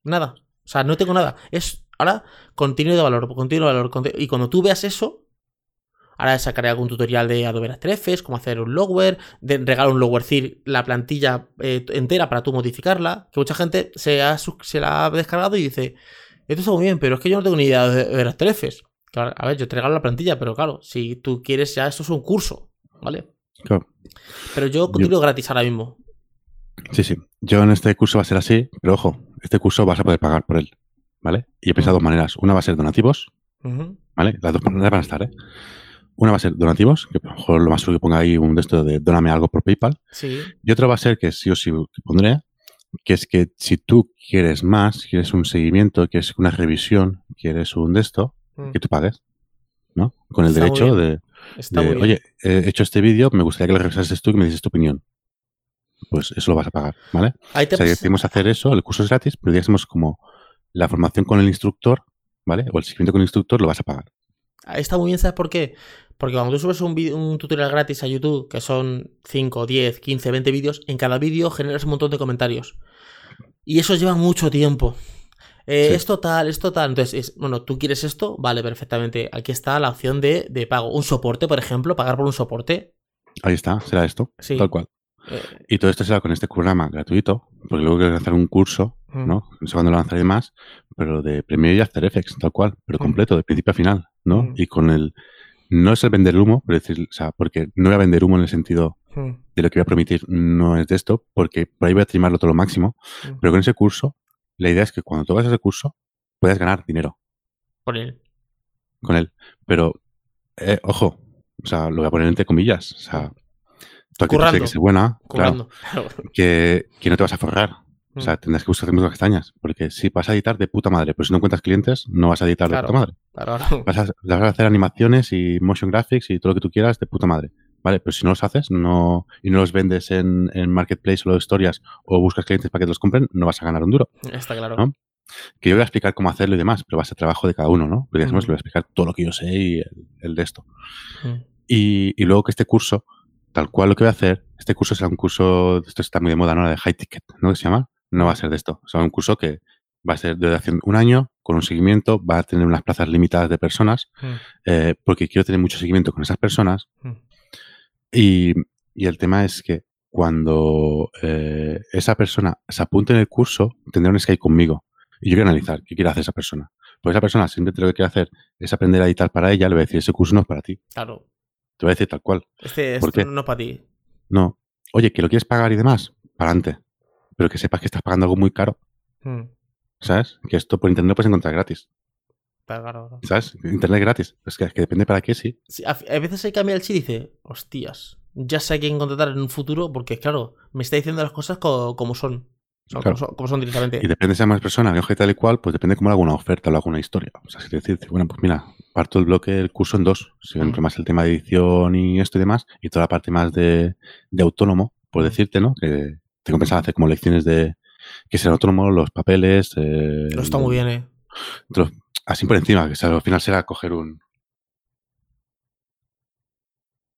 Nada. O sea, no tengo nada. Es ahora contenido de valor, contenido de valor. Y cuando tú veas eso, Ahora sacaré algún tutorial de Adobe After Effects, cómo hacer un logware, de regalo un logware CIR, la plantilla eh, entera para tú modificarla. Que mucha gente se, se la ha descargado y dice, esto está muy bien, pero es que yo no tengo ni idea de, After Effects. Claro, a ver, yo te regalo la plantilla, pero claro, si tú quieres ya, esto es un curso, ¿vale? Claro. Pero yo continúo gratis ahora mismo. Sí, sí. Yo en este curso va a ser así, pero ojo, este curso vas a poder pagar por él, ¿vale? Y he pensado dos maneras. Una va a ser donativos, ¿vale? Las dos maneras van a estar, ¿eh? Una va a ser donativos, que a lo mejor lo más seguro que ponga ahí un de esto de doname algo por PayPal. Sí. Y otra va a ser que sí o sí pondré, que es que si tú quieres más, quieres un seguimiento, quieres una revisión, quieres un de esto, mm. que tú pagues, ¿no? Con el derecho de, oye, he hecho este vídeo, me gustaría que lo revisases tú y me dices tu opinión. Pues eso lo vas a pagar, ¿vale? Ahí te o sea, decimos hacer eso, el curso es gratis, pero digamos como la formación con el instructor, ¿vale? O el seguimiento con el instructor lo vas a pagar. Está muy bien, ¿sabes por qué? Porque cuando tú subes un, tutorial gratis a YouTube, que son 5, 10, 15, 20 vídeos, en cada vídeo generas un montón de comentarios. Y eso lleva mucho tiempo. Eh, es total, es total. Entonces, bueno, tú quieres esto, vale, perfectamente. Aquí está la opción de, de, pago. Un soporte, por ejemplo, pagar por un soporte. Ahí está, será esto, tal cual. Eh, y todo esto será con este programa gratuito, porque luego quiero lanzar un curso, ¿no? No sé cuándo lo lanzaré más, pero de Premiere y After Effects, tal cual, pero completo, de principio a final, ¿no? Y con el no es el vender humo, pero decir, o sea, porque no voy a vender humo en el sentido de lo que voy a permitir, no es de esto, porque por ahí voy a trimarlo todo lo máximo, pero con ese curso, la idea es que cuando tú hagas ese curso, puedas ganar dinero. Con él. Con él. Pero, eh, ojo, o sea, lo voy a poner entre comillas, o sea, tú aquí que es buena, claro, [LAUGHS] que, que no te vas a forrar, o sea, mm. tendrás que buscar las castañas. Porque si vas a editar de puta madre, pero si no encuentras clientes, no vas a editar de puta madre. Vas, a, vas, a, hacer animaciones y motion graphics y todo lo que tú quieras de puta madre. ¿Vale? Pero si no los haces no, y no los vendes en, en Marketplace o de historias o buscas clientes para que te los compren, no vas a ganar un duro. Está claro. Que yo voy a explicar cómo hacerlo y demás, pero va a ser trabajo de cada uno, ¿no? Porque digamos, mm. le voy a explicar todo lo que yo sé y el, de esto. Mm. Y, y luego que este curso, tal cual lo que voy a hacer, este curso será un curso, esto está muy de moda, ¿no? De high ticket, ¿no? Que se llama no va a ser de esto. O sea, un curso que va a ser de duración un año, con un seguimiento, va a tener unas plazas limitadas de personas, mm. eh, porque quiero tener mucho seguimiento con esas personas. Mm. Y, el tema es que cuando eh, esa persona se apunte en el curso, tendrá un Skype conmigo. Y yo voy a analizar qué quiere hacer esa persona. Pues esa persona simplemente lo que quiere hacer es aprender a editar para ella, le voy a decir, ese curso no es para ti. Claro. Te voy a decir tal cual. Este no es para ti. No. Oye, que lo quieres pagar y demás, para adelante pero que sepas que estás pagando algo muy caro. Hmm. ¿Sabes? Que esto por internet lo puedes encontrar gratis. Claro, ¿Sabes? Internet gratis. Es que, que, depende para qué, sí. a, veces hay que cambiar el chip y dice, hostias, ya sé a quién contratar en un futuro porque, claro, me está diciendo las cosas como, son. como, son. directamente. Y depende si más persona, de tal y cual, pues depende cómo haga una oferta o alguna historia. O sea, si te decir, bueno, pues mira, parto el bloque del curso en dos. Si hmm. más el tema de edición y esto y demás, y toda la parte más de, de autónomo, por hmm. decirte, ¿no? Que, tengo pensado hacer como lecciones de que sea autónomo, los papeles. Eh, Pero está muy bien, ¿eh? así por encima, que al final será coger un.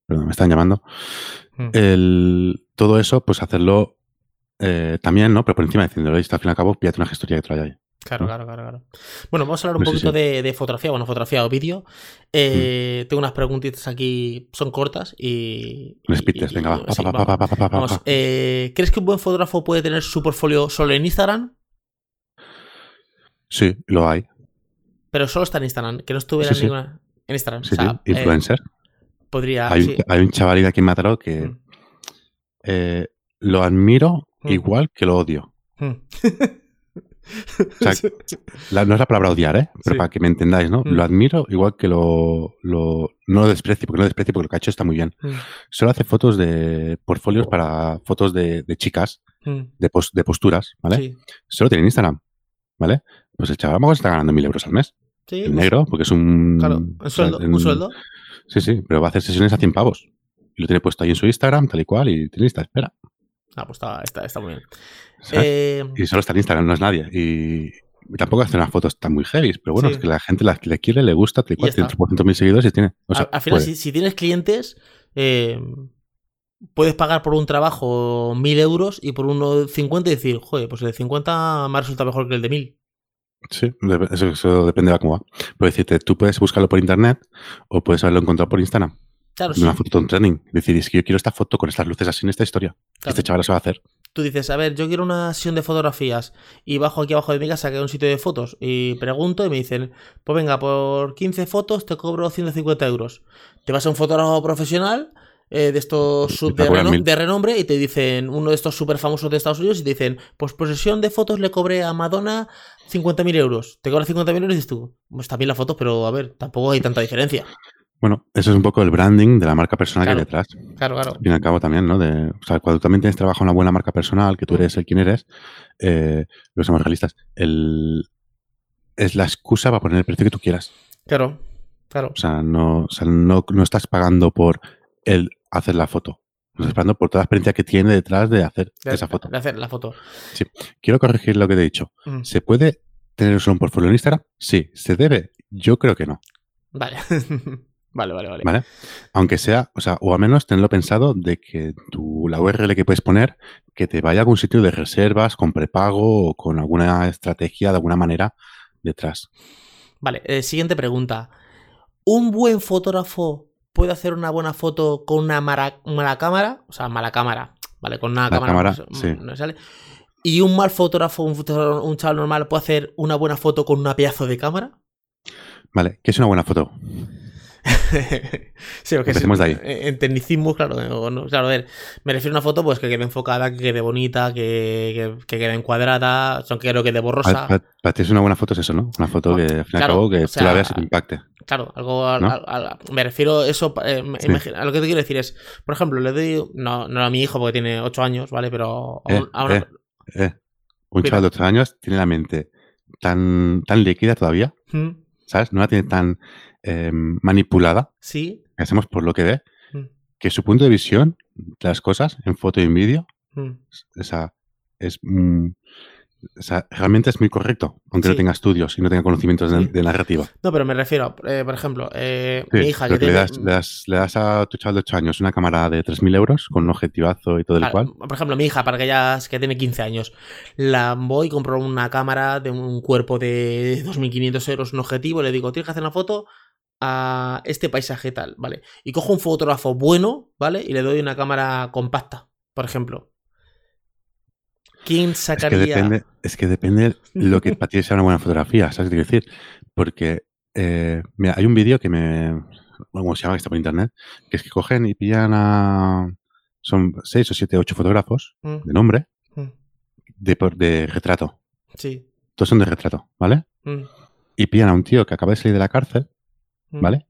Perdón, me están llamando. Mm. El, todo eso, pues hacerlo eh, también, ¿no? Pero por encima diciéndolo, al fin y al cabo, pídate una gestoría que te lo haya ahí. Claro, claro, claro, claro. Bueno, vamos a hablar un poquito De, fotografía, bueno, fotografía o vídeo. Eh, tengo unas preguntitas aquí, son cortas y. venga, va. vamos. Eh, ¿Crees que un buen fotógrafo puede tener su portfolio solo en Instagram? Sí, lo hay. Pero solo está en Instagram, que no estuviera ninguna. En Instagram. Sí, o influencer. podría. Hay, hay, un chavalín aquí en Mataró que mm. lo admiro mm. igual que lo odio. [LAUGHS] No es la palabra odiar, ¿eh? Pero para que me entendáis, ¿no? Lo mm. admiro igual que lo, lo, No lo desprecio, porque no lo desprecio, porque lo que ha hecho está muy bien. Mm. Solo hace fotos de portfolios para fotos de, chicas, mm. de, de posturas, ¿vale? Solo tiene Instagram, ¿vale? Pues el chaval a lo mejor está ganando mil euros al mes. Sí. El negro, porque es un... Claro, un sueldo, un sueldo. Sí, sí, pero va a hacer sesiones a 100 pavos. Y lo tiene puesto ahí en su Instagram, tal y cual, y tiene lista espera. Ah, pues está, está, está muy bien. Eh, Y solo está en Instagram, no es nadie. Y, y tampoco hace unas fotos tan muy heavy, pero bueno, Sí. es que la gente la, le quiere, le gusta, tiene está. 300 mil seguidores y tiene. O sea, al, al final, puede. si, si tienes clientes, eh, puedes pagar por un trabajo 1000 euros y por uno de 50 y decir, joder, pues el de 50 me resulta mejor que el de 1000. Sí, eso depende de cómo va. Puedes decirte, tú puedes buscarlo por internet o puedes haberlo encontrado por Instagram. Claro, de sí. una foto en trending. Decir, es que yo quiero esta foto con estas luces así en esta historia. Claro. Este chaval se va a hacer. Tú dices, a ver, yo quiero una sesión de fotografías y bajo aquí abajo de mi casa que hay un sitio de fotos y pregunto y me dicen, pues venga, por 15 fotos te cobro 150 euros. Te vas a un fotógrafo profesional eh, de estos sub- de, mil. renombre y te dicen, uno de estos súper famosos de Estados Unidos y te dicen, pues por sesión de fotos le cobré a Madonna 50.000 euros. Te cobra 50.000 euros y dices tú, pues está bien la foto, pero a ver, tampoco hay tanta diferencia. Bueno, eso es un poco el branding de la marca personal Claro. que hay detrás. Claro, claro. Al fin y al cabo también, ¿no? De, o sea, cuando también tienes trabajo en una buena marca personal, que tú eres el quien eres, eh, lo somos realistas, el, es la excusa para poner el precio que tú quieras. Claro, claro. O sea, no, o sea, no, no estás pagando por el hacer la foto. Estás pagando por toda la experiencia que tiene detrás de hacer De- esa foto. De hacer la foto. Quiero corregir lo que te he dicho. Mm, ¿Se puede tener solo un portfolio en Instagram? Sí. ¿Se debe? Yo creo que no. Vale. [LAUGHS] vale, vale, vale. ¿Vale? Aunque sea, o sea, o al menos tenerlo pensado de que tu, la URL que puedes poner, que te vaya a algún sitio de reservas, con prepago o con alguna estrategia de alguna manera detrás. Vale, eh, siguiente pregunta. ¿Un buen fotógrafo puede hacer una buena foto con una mara- mala cámara? O sea, mala cámara, ¿vale? Con una La cámara cámara, no, sí. no sale. ¿Y un mal fotógrafo, un, fotógrafo- un chaval normal, puede hacer una buena foto con una pedazo de cámara? ¿Vale? ¿Qué es una buena foto? [LAUGHS] sí, porque Empecemos de ahí. En, tecnicismo, claro, no, claro, a ver, me refiero a una foto pues que quede enfocada, que quede bonita, que, que, que quede encuadrada, son que quede borrosa. Para, ti es una buena foto es eso, ¿no? Una foto que al fin y al Claro, cabo que o tú la sea, veas y te impacte. Claro, algo al- ¿No? al- al- me refiero a eso, eh, me- Sí. imagina- a lo que te quiero decir es, por ejemplo, le doy, no, no a mi hijo porque tiene 8 años, ¿vale? Pero a, Eh, un- a una... eh. Eh, un chaval de 8 años tiene la mente tan, tan líquida todavía, ¿sabes? No la tiene tan eh, manipulada, Sí. hacemos por lo que ve, Mm, que su punto de visión de las cosas en foto y en vídeo mm. o sea, es, mm, o sea, realmente es muy correcto, aunque Sí. no tenga estudios y no tenga conocimientos de, narrativa. No, pero me refiero, eh, por ejemplo, eh, Sí, mi hija que le, tiene... das, le, das, le das a tu chaval de 8 años una cámara de 3.000 euros con un objetivazo y todo el Claro, cual. Por ejemplo, mi hija, para que ella que tiene 15 años, la voy y compro una cámara de un cuerpo de 2.500 euros, un objetivo, y le digo, tienes que hacer una foto a este paisaje tal, ¿vale? Y cojo un fotógrafo bueno, ¿vale? Y le doy una cámara compacta, por ejemplo. ¿Quién Es que sacaría...? depende, es que depende [LAUGHS] lo que para ti sea una buena fotografía, ¿sabes qué quiero decir? Porque, eh, mira, hay un vídeo que me, ¿cómo se llama? Que está por internet, que es que cogen y pillan a, son seis o siete, ocho fotógrafos Mm, de nombre mm, de, retrato. Sí. Todos son de retrato, ¿vale? mm, Y pillan a un tío que acaba de salir de la cárcel. ¿vale?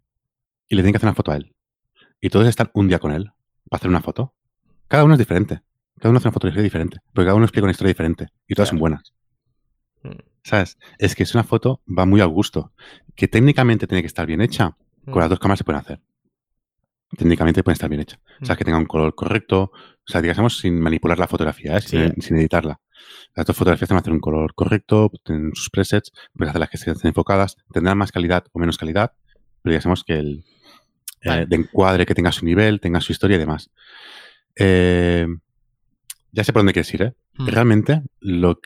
Y le tienen que hacer una foto a él. Y todos están un día con él para hacer una foto. Cada uno es diferente. Cada uno hace una fotografía diferente. Porque cada uno explica una historia diferente. Y todas son buenas. Mm, ¿Sabes? Es que es una foto, va muy al gusto. Que técnicamente tiene que estar bien hecha. Con las dos cámaras se pueden hacer. Técnicamente puede estar bien hecha. O sea, Mm. que tenga un color correcto. O sea, digamos, sin manipular la fotografía, ¿eh? sin, Sí. sin editarla. Las dos fotografías van a tener un color correcto, tienen sus presets, puedes hacer las que estén enfocadas, tendrán más calidad o menos calidad, pero digamos que el eh, de encuadre que tenga su nivel, tenga su historia y demás. Eh, ya sé por dónde quieres ir, ¿eh? Mm. Realmente lo,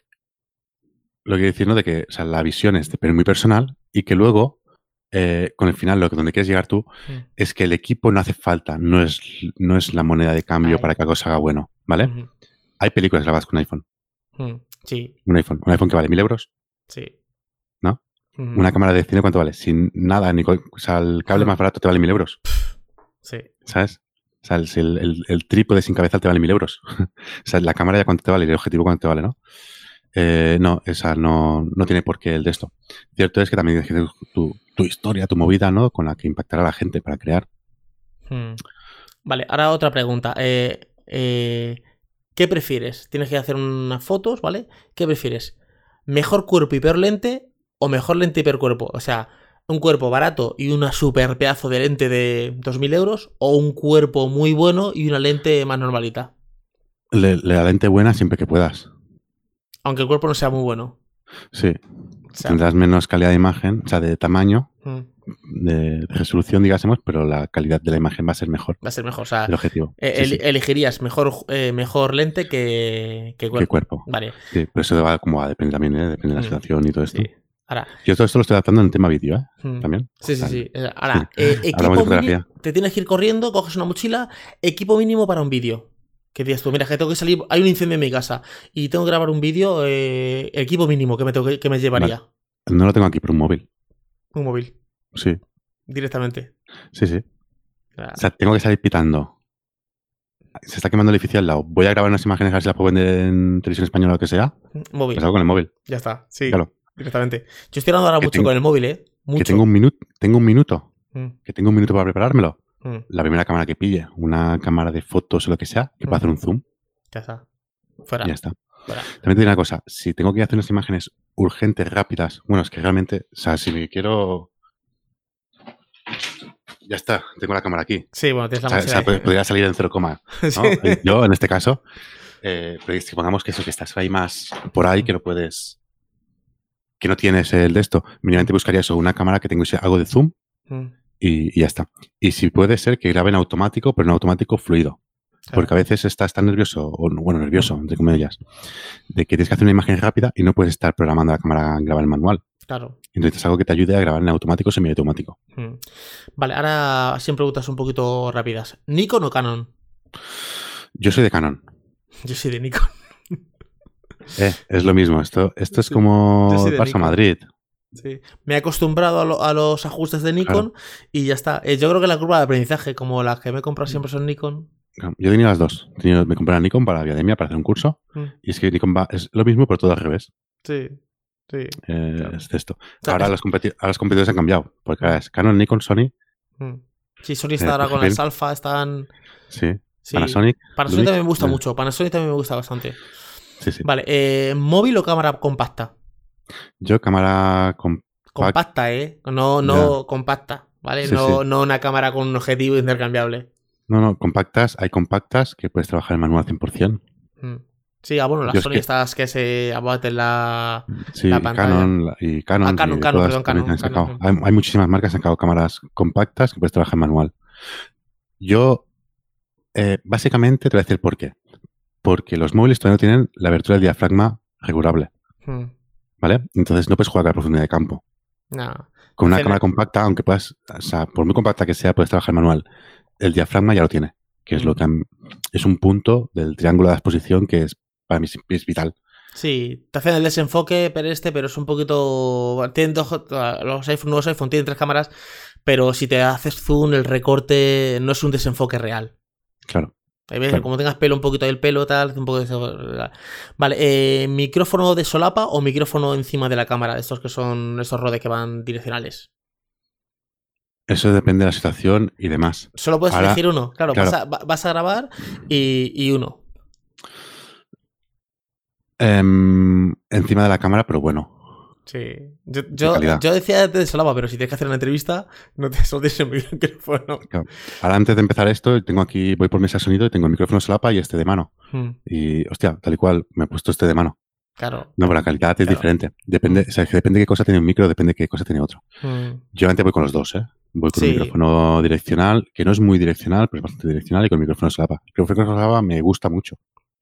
lo que quiero decir, ¿no? De que o sea, la visión es muy personal y que luego, eh, con el final, lo que donde quieres llegar tú, Mm. es que el equipo no hace falta, no es, no es la moneda de cambio Vale. para que algo se haga bueno, ¿vale? Hay películas grabadas con iPhone. mm, Sí, Un iPhone, un iPhone que vale mil euros. sí. ¿No? Una cámara de cine, ¿cuánto vale? Sin nada, ni o sea, el cable más barato te vale mil euros, Sí. ¿sabes? O sea, el, trípode sin cabezal te vale mil euros. [LAUGHS] o sea, la cámara ya cuánto te vale y el objetivo cuánto te vale, ¿no? Eh, no, esa no, no tiene por qué el de esto. Cierto es que también tienes que tener tu, historia, tu movida, ¿no? Con la que impactar a la gente para crear. Hmm. Vale, ahora otra pregunta. Eh, eh, ¿Qué prefieres? Tienes que hacer unas fotos, ¿vale? ¿Qué prefieres? ¿Mejor cuerpo y peor lente o mejor lente y peor cuerpo? O sea, un cuerpo barato y una super pedazo de lente de 2.000 euros o un cuerpo muy bueno y una lente más normalita. Le- la lente buena siempre que puedas. Aunque el cuerpo no sea muy bueno. Sí. O sea, Tendrás menos calidad de imagen, o sea, de tamaño, mm, de, resolución, digásemos, pero la calidad de la imagen va a ser mejor. va a ser mejor. O sea, El objetivo. eh, Sí, el- sí. elegirías mejor, eh, mejor lente que, que cuerpo. Que cuerpo. Vale, Sí, pero eso va como a depende también, ¿eh? depende de la Mm, situación y todo esto. sí. Ahora, Yo todo esto lo estoy adaptando en tema vídeo, ¿eh? mm, También. Sí, sí, sí. Eh, Ahora, sí. eh, equipo mínimo, te tienes que ir corriendo, coges una mochila, equipo mínimo para un vídeo. Que dices tú, mira, que tengo que salir, hay un incendio en mi casa y tengo que grabar un vídeo, eh, equipo mínimo que me, tengo que, que me llevaría. No lo tengo aquí por un móvil. Un móvil, Sí, directamente. sí, sí. O sea, tengo que salir pitando. Se está quemando el edificio al lado. Voy a grabar unas imágenes a ver si las puedo vender en televisión española o lo que sea. móvil, Pues con el móvil. ya está. Sí, Claro. Directamente. Yo estoy hablando ahora mucho tengo- con el móvil, ¿eh? Mucho. Que tengo un minuto. Tengo un minuto. Mm, Que tengo un minuto para preparármelo. mm, La primera cámara que pille, una cámara de fotos o lo que sea, que pueda hacer un zoom. ya está. Fuera. Ya está. fuera. También te digo una cosa, si tengo que hacer unas imágenes urgentes, rápidas, bueno, es que realmente, o sea, si me quiero... Ya está, tengo la cámara aquí. Sí, bueno, tienes la O sea, o sea, podría salir en cero coma. ¿no? [LAUGHS] Sí. Yo, en este caso, eh, pero si pongamos que eso, que estás ahí más por ahí, que no puedes... Que no tienes el de esto, mínimamente buscaría eso, una cámara que tenga algo de zoom Mm, y, y ya está. Y si puede ser que grabe en automático, pero en automático fluido. Porque a veces estás tan nervioso, o no- bueno, nervioso, entre comillas, de que tienes que hacer una imagen rápida y no puedes estar programando la cámara a grabar en manual. Claro. Entonces algo que te ayude a grabar en automático o semiautomático. Mm. Vale, ahora siempre preguntas un poquito rápidas. ¿Nikon o Canon? Yo soy de Canon. [LAUGHS] Yo soy de Nikon. Eh, es lo mismo. Esto, esto es como Nikon. Madrid. Sí. Me he acostumbrado a, lo- a los ajustes de Nikon y ya está. Eh, yo creo que la curva de aprendizaje, como las que me he comprado siempre son Nikon. Yo tenía las dos. Tenía- me compré la Nikon para la Academia para hacer un curso. Mm. Y es que Nikon va, es lo mismo, pero todo al revés. Sí, sí. Eh, Claro. Es esto. Ahora los, ahora los competidores han cambiado. Porque ahora es Canon, Nikon, Sony. Mm. Sí, Sony está ahora con las alfa, están. Sí. Sí. Panasonic. Panasonic Lumix, también me gusta eh, mucho. Panasonic también me gusta bastante. Sí, sí. Vale, eh, ¿móvil o cámara compacta? Yo cámara Compacta, ¿eh? No, no compacta, ¿vale? Sí, no, no una cámara con un objetivo intercambiable. No, no, compactas, hay compactas que puedes trabajar en manual 100%. Mm. Sí, ah, bueno, las Yo es Sony que- estas que se abaten la. Sí, La pantalla. Canon y Canon. Ah, Canon, y Canon, perdón, Canon, han sacado. Canon, Hay, hay muchísimas marcas que han sacado cámaras compactas que puedes trabajar en manual. Yo, eh, básicamente, te voy a decir por qué. Porque los móviles todavía no tienen la abertura del diafragma regulable, Mm. ¿vale? Entonces no puedes jugar a la profundidad de campo. Nah. Con una cámara compacta, aunque puedas, o sea, por muy compacta que sea, puedes trabajar manual. El diafragma ya lo tiene, que es lo que han- es un punto del triángulo de exposición que es para mí es vital. Sí, te hacen el desenfoque, pero este, pero es un poquito. Tienen dos, los iPhone, nuevos iPhone tienen tres cámaras, pero si te haces zoom, el recorte no es un desenfoque real. Claro. Hay veces, Claro. como tengas pelo, un poquito del pelo, tal, un poco de... Vale, eh, ¿micrófono de solapa o micrófono encima de la cámara? Estos que son estos rodes que van direccionales. Eso depende de la situación y demás. Solo puedes Ahora- elegir uno. Claro, claro. Vas, a, va- vas a grabar y, y uno. Em, encima de la cámara, pero bueno. Sí. Yo, yo, calidad. yo decía de solapa, pero si tienes que hacer una entrevista, no te [LAUGHS] solo tienes el micrófono. Ahora, antes de empezar esto, tengo aquí, voy por mesa de sonido y tengo el micrófono solapa y este de mano. Mm, Y, hostia, tal y cual, me he puesto este de mano. Claro. No, pero la calidad es Claro. diferente. Depende, o sea, que depende de qué cosa tiene un micro, depende de qué cosa tiene otro. Mm, Yo antes voy con los dos, ¿eh? Voy con Sí. un micrófono direccional, que no es muy direccional, pero es bastante direccional, y con el micrófono solapa. El micrófono solapa me gusta mucho.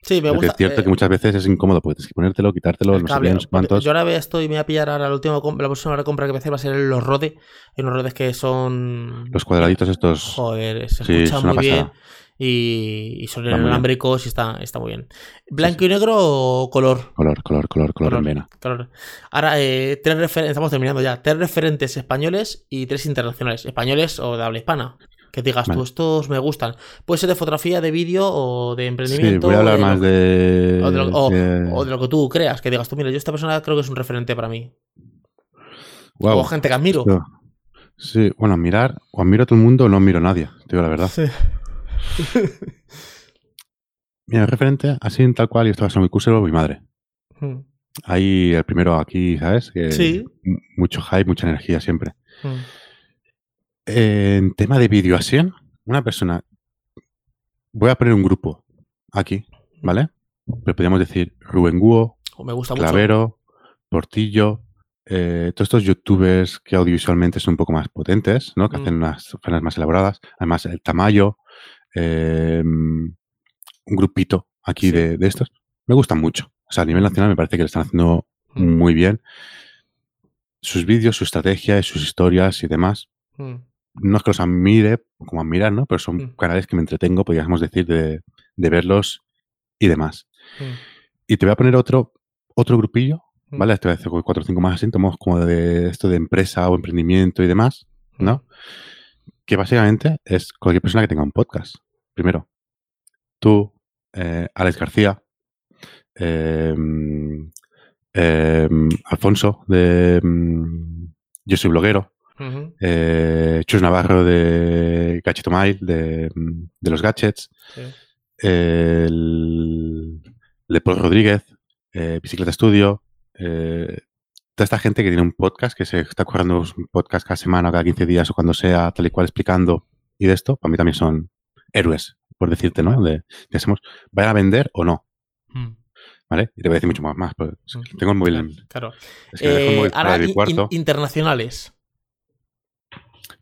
Sí, me gusta. es cierto eh, que muchas veces es incómodo, porque tienes que ponértelo, quitártelo, el no sé cable, sé cuántos. Yo ahora estoy, me voy a pillar ahora la última la próxima compra que voy a hacer va a ser los Rode. Hay unos Rodes que son. Los cuadraditos estos. Joder, se Sí, escuchan muy bien. Y, y son inalámbricos y está, está muy bien. ¿Blanco y negro o color? Color, color, color, color, en vena. color. Ahora, eh, tres estamos terminando ya. Tres referentes españoles y tres internacionales. Españoles o de habla hispana. Que digas tú, estos me gustan. Puede ser de fotografía, de vídeo o de Sí, emprendimiento. voy a hablar de lo- más de. o de lo- o- de- o de lo que tú creas. Que digas tú, mira, yo esta persona creo que es un referente para mí. Guau. O gente que admiro. Sí, bueno, mirar, o admiro a todo el mundo o no admiro a nadie, te digo la verdad. Sí. [LAUGHS] Mira, referente, así en tal cual, yo estaba en mi curso, mi madre. Mm, Ahí el primero aquí, ¿sabes? Que Sí. Mucho hype, mucha energía siempre. En tema de videoasión, una persona. Voy a poner un grupo aquí. ¿vale? Pero podríamos decir Rubén Guo, O me gusta mucho. Clavero, Portillo, eh, todos estos youtubers que audiovisualmente son un poco más potentes, ¿no? Que Mm. hacen unas fanas más elaboradas. Además, el Tamayo, eh, un grupito aquí Sí. de, de estos, me gustan mucho. O sea, a nivel nacional me parece que lo están haciendo Mm. muy bien. Sus vídeos, su estrategia, sus historias y demás. Mm. No es que los admire como admirar, ¿no? Pero son Mm. canales que me entretengo, podríamos decir, de, de verlos y demás. Mm. Y te voy a poner otro, otro grupillo, Mm. ¿vale? Te voy a hacer cuatro o cinco más así, tomamos como de esto de empresa o emprendimiento y demás, ¿no? Que básicamente es cualquier persona que tenga un podcast. Primero, tú, eh, Alex García, em, em, Alfonso de mm, Yo soy bloguero, Eh, Chus Navarro de Gachito Mile, de, de los gadgets, Sí. el de Paul Rodríguez, eh, Bicicleta Studio, eh, toda esta gente que tiene un podcast, que se está currando un podcast cada semana cada 15 días o cuando sea, tal y cual explicando y de esto, para mí también son héroes, por decirte, ¿no? De, de hacemos, ¿vayan a vender o no? Mm. ¿Vale? Y te voy a decir mucho más, más pero es que Mm. tengo el móvil, en- claro. es que me dejo el Eh, móvil ahora, de mi in- cuarto. in- internacionales.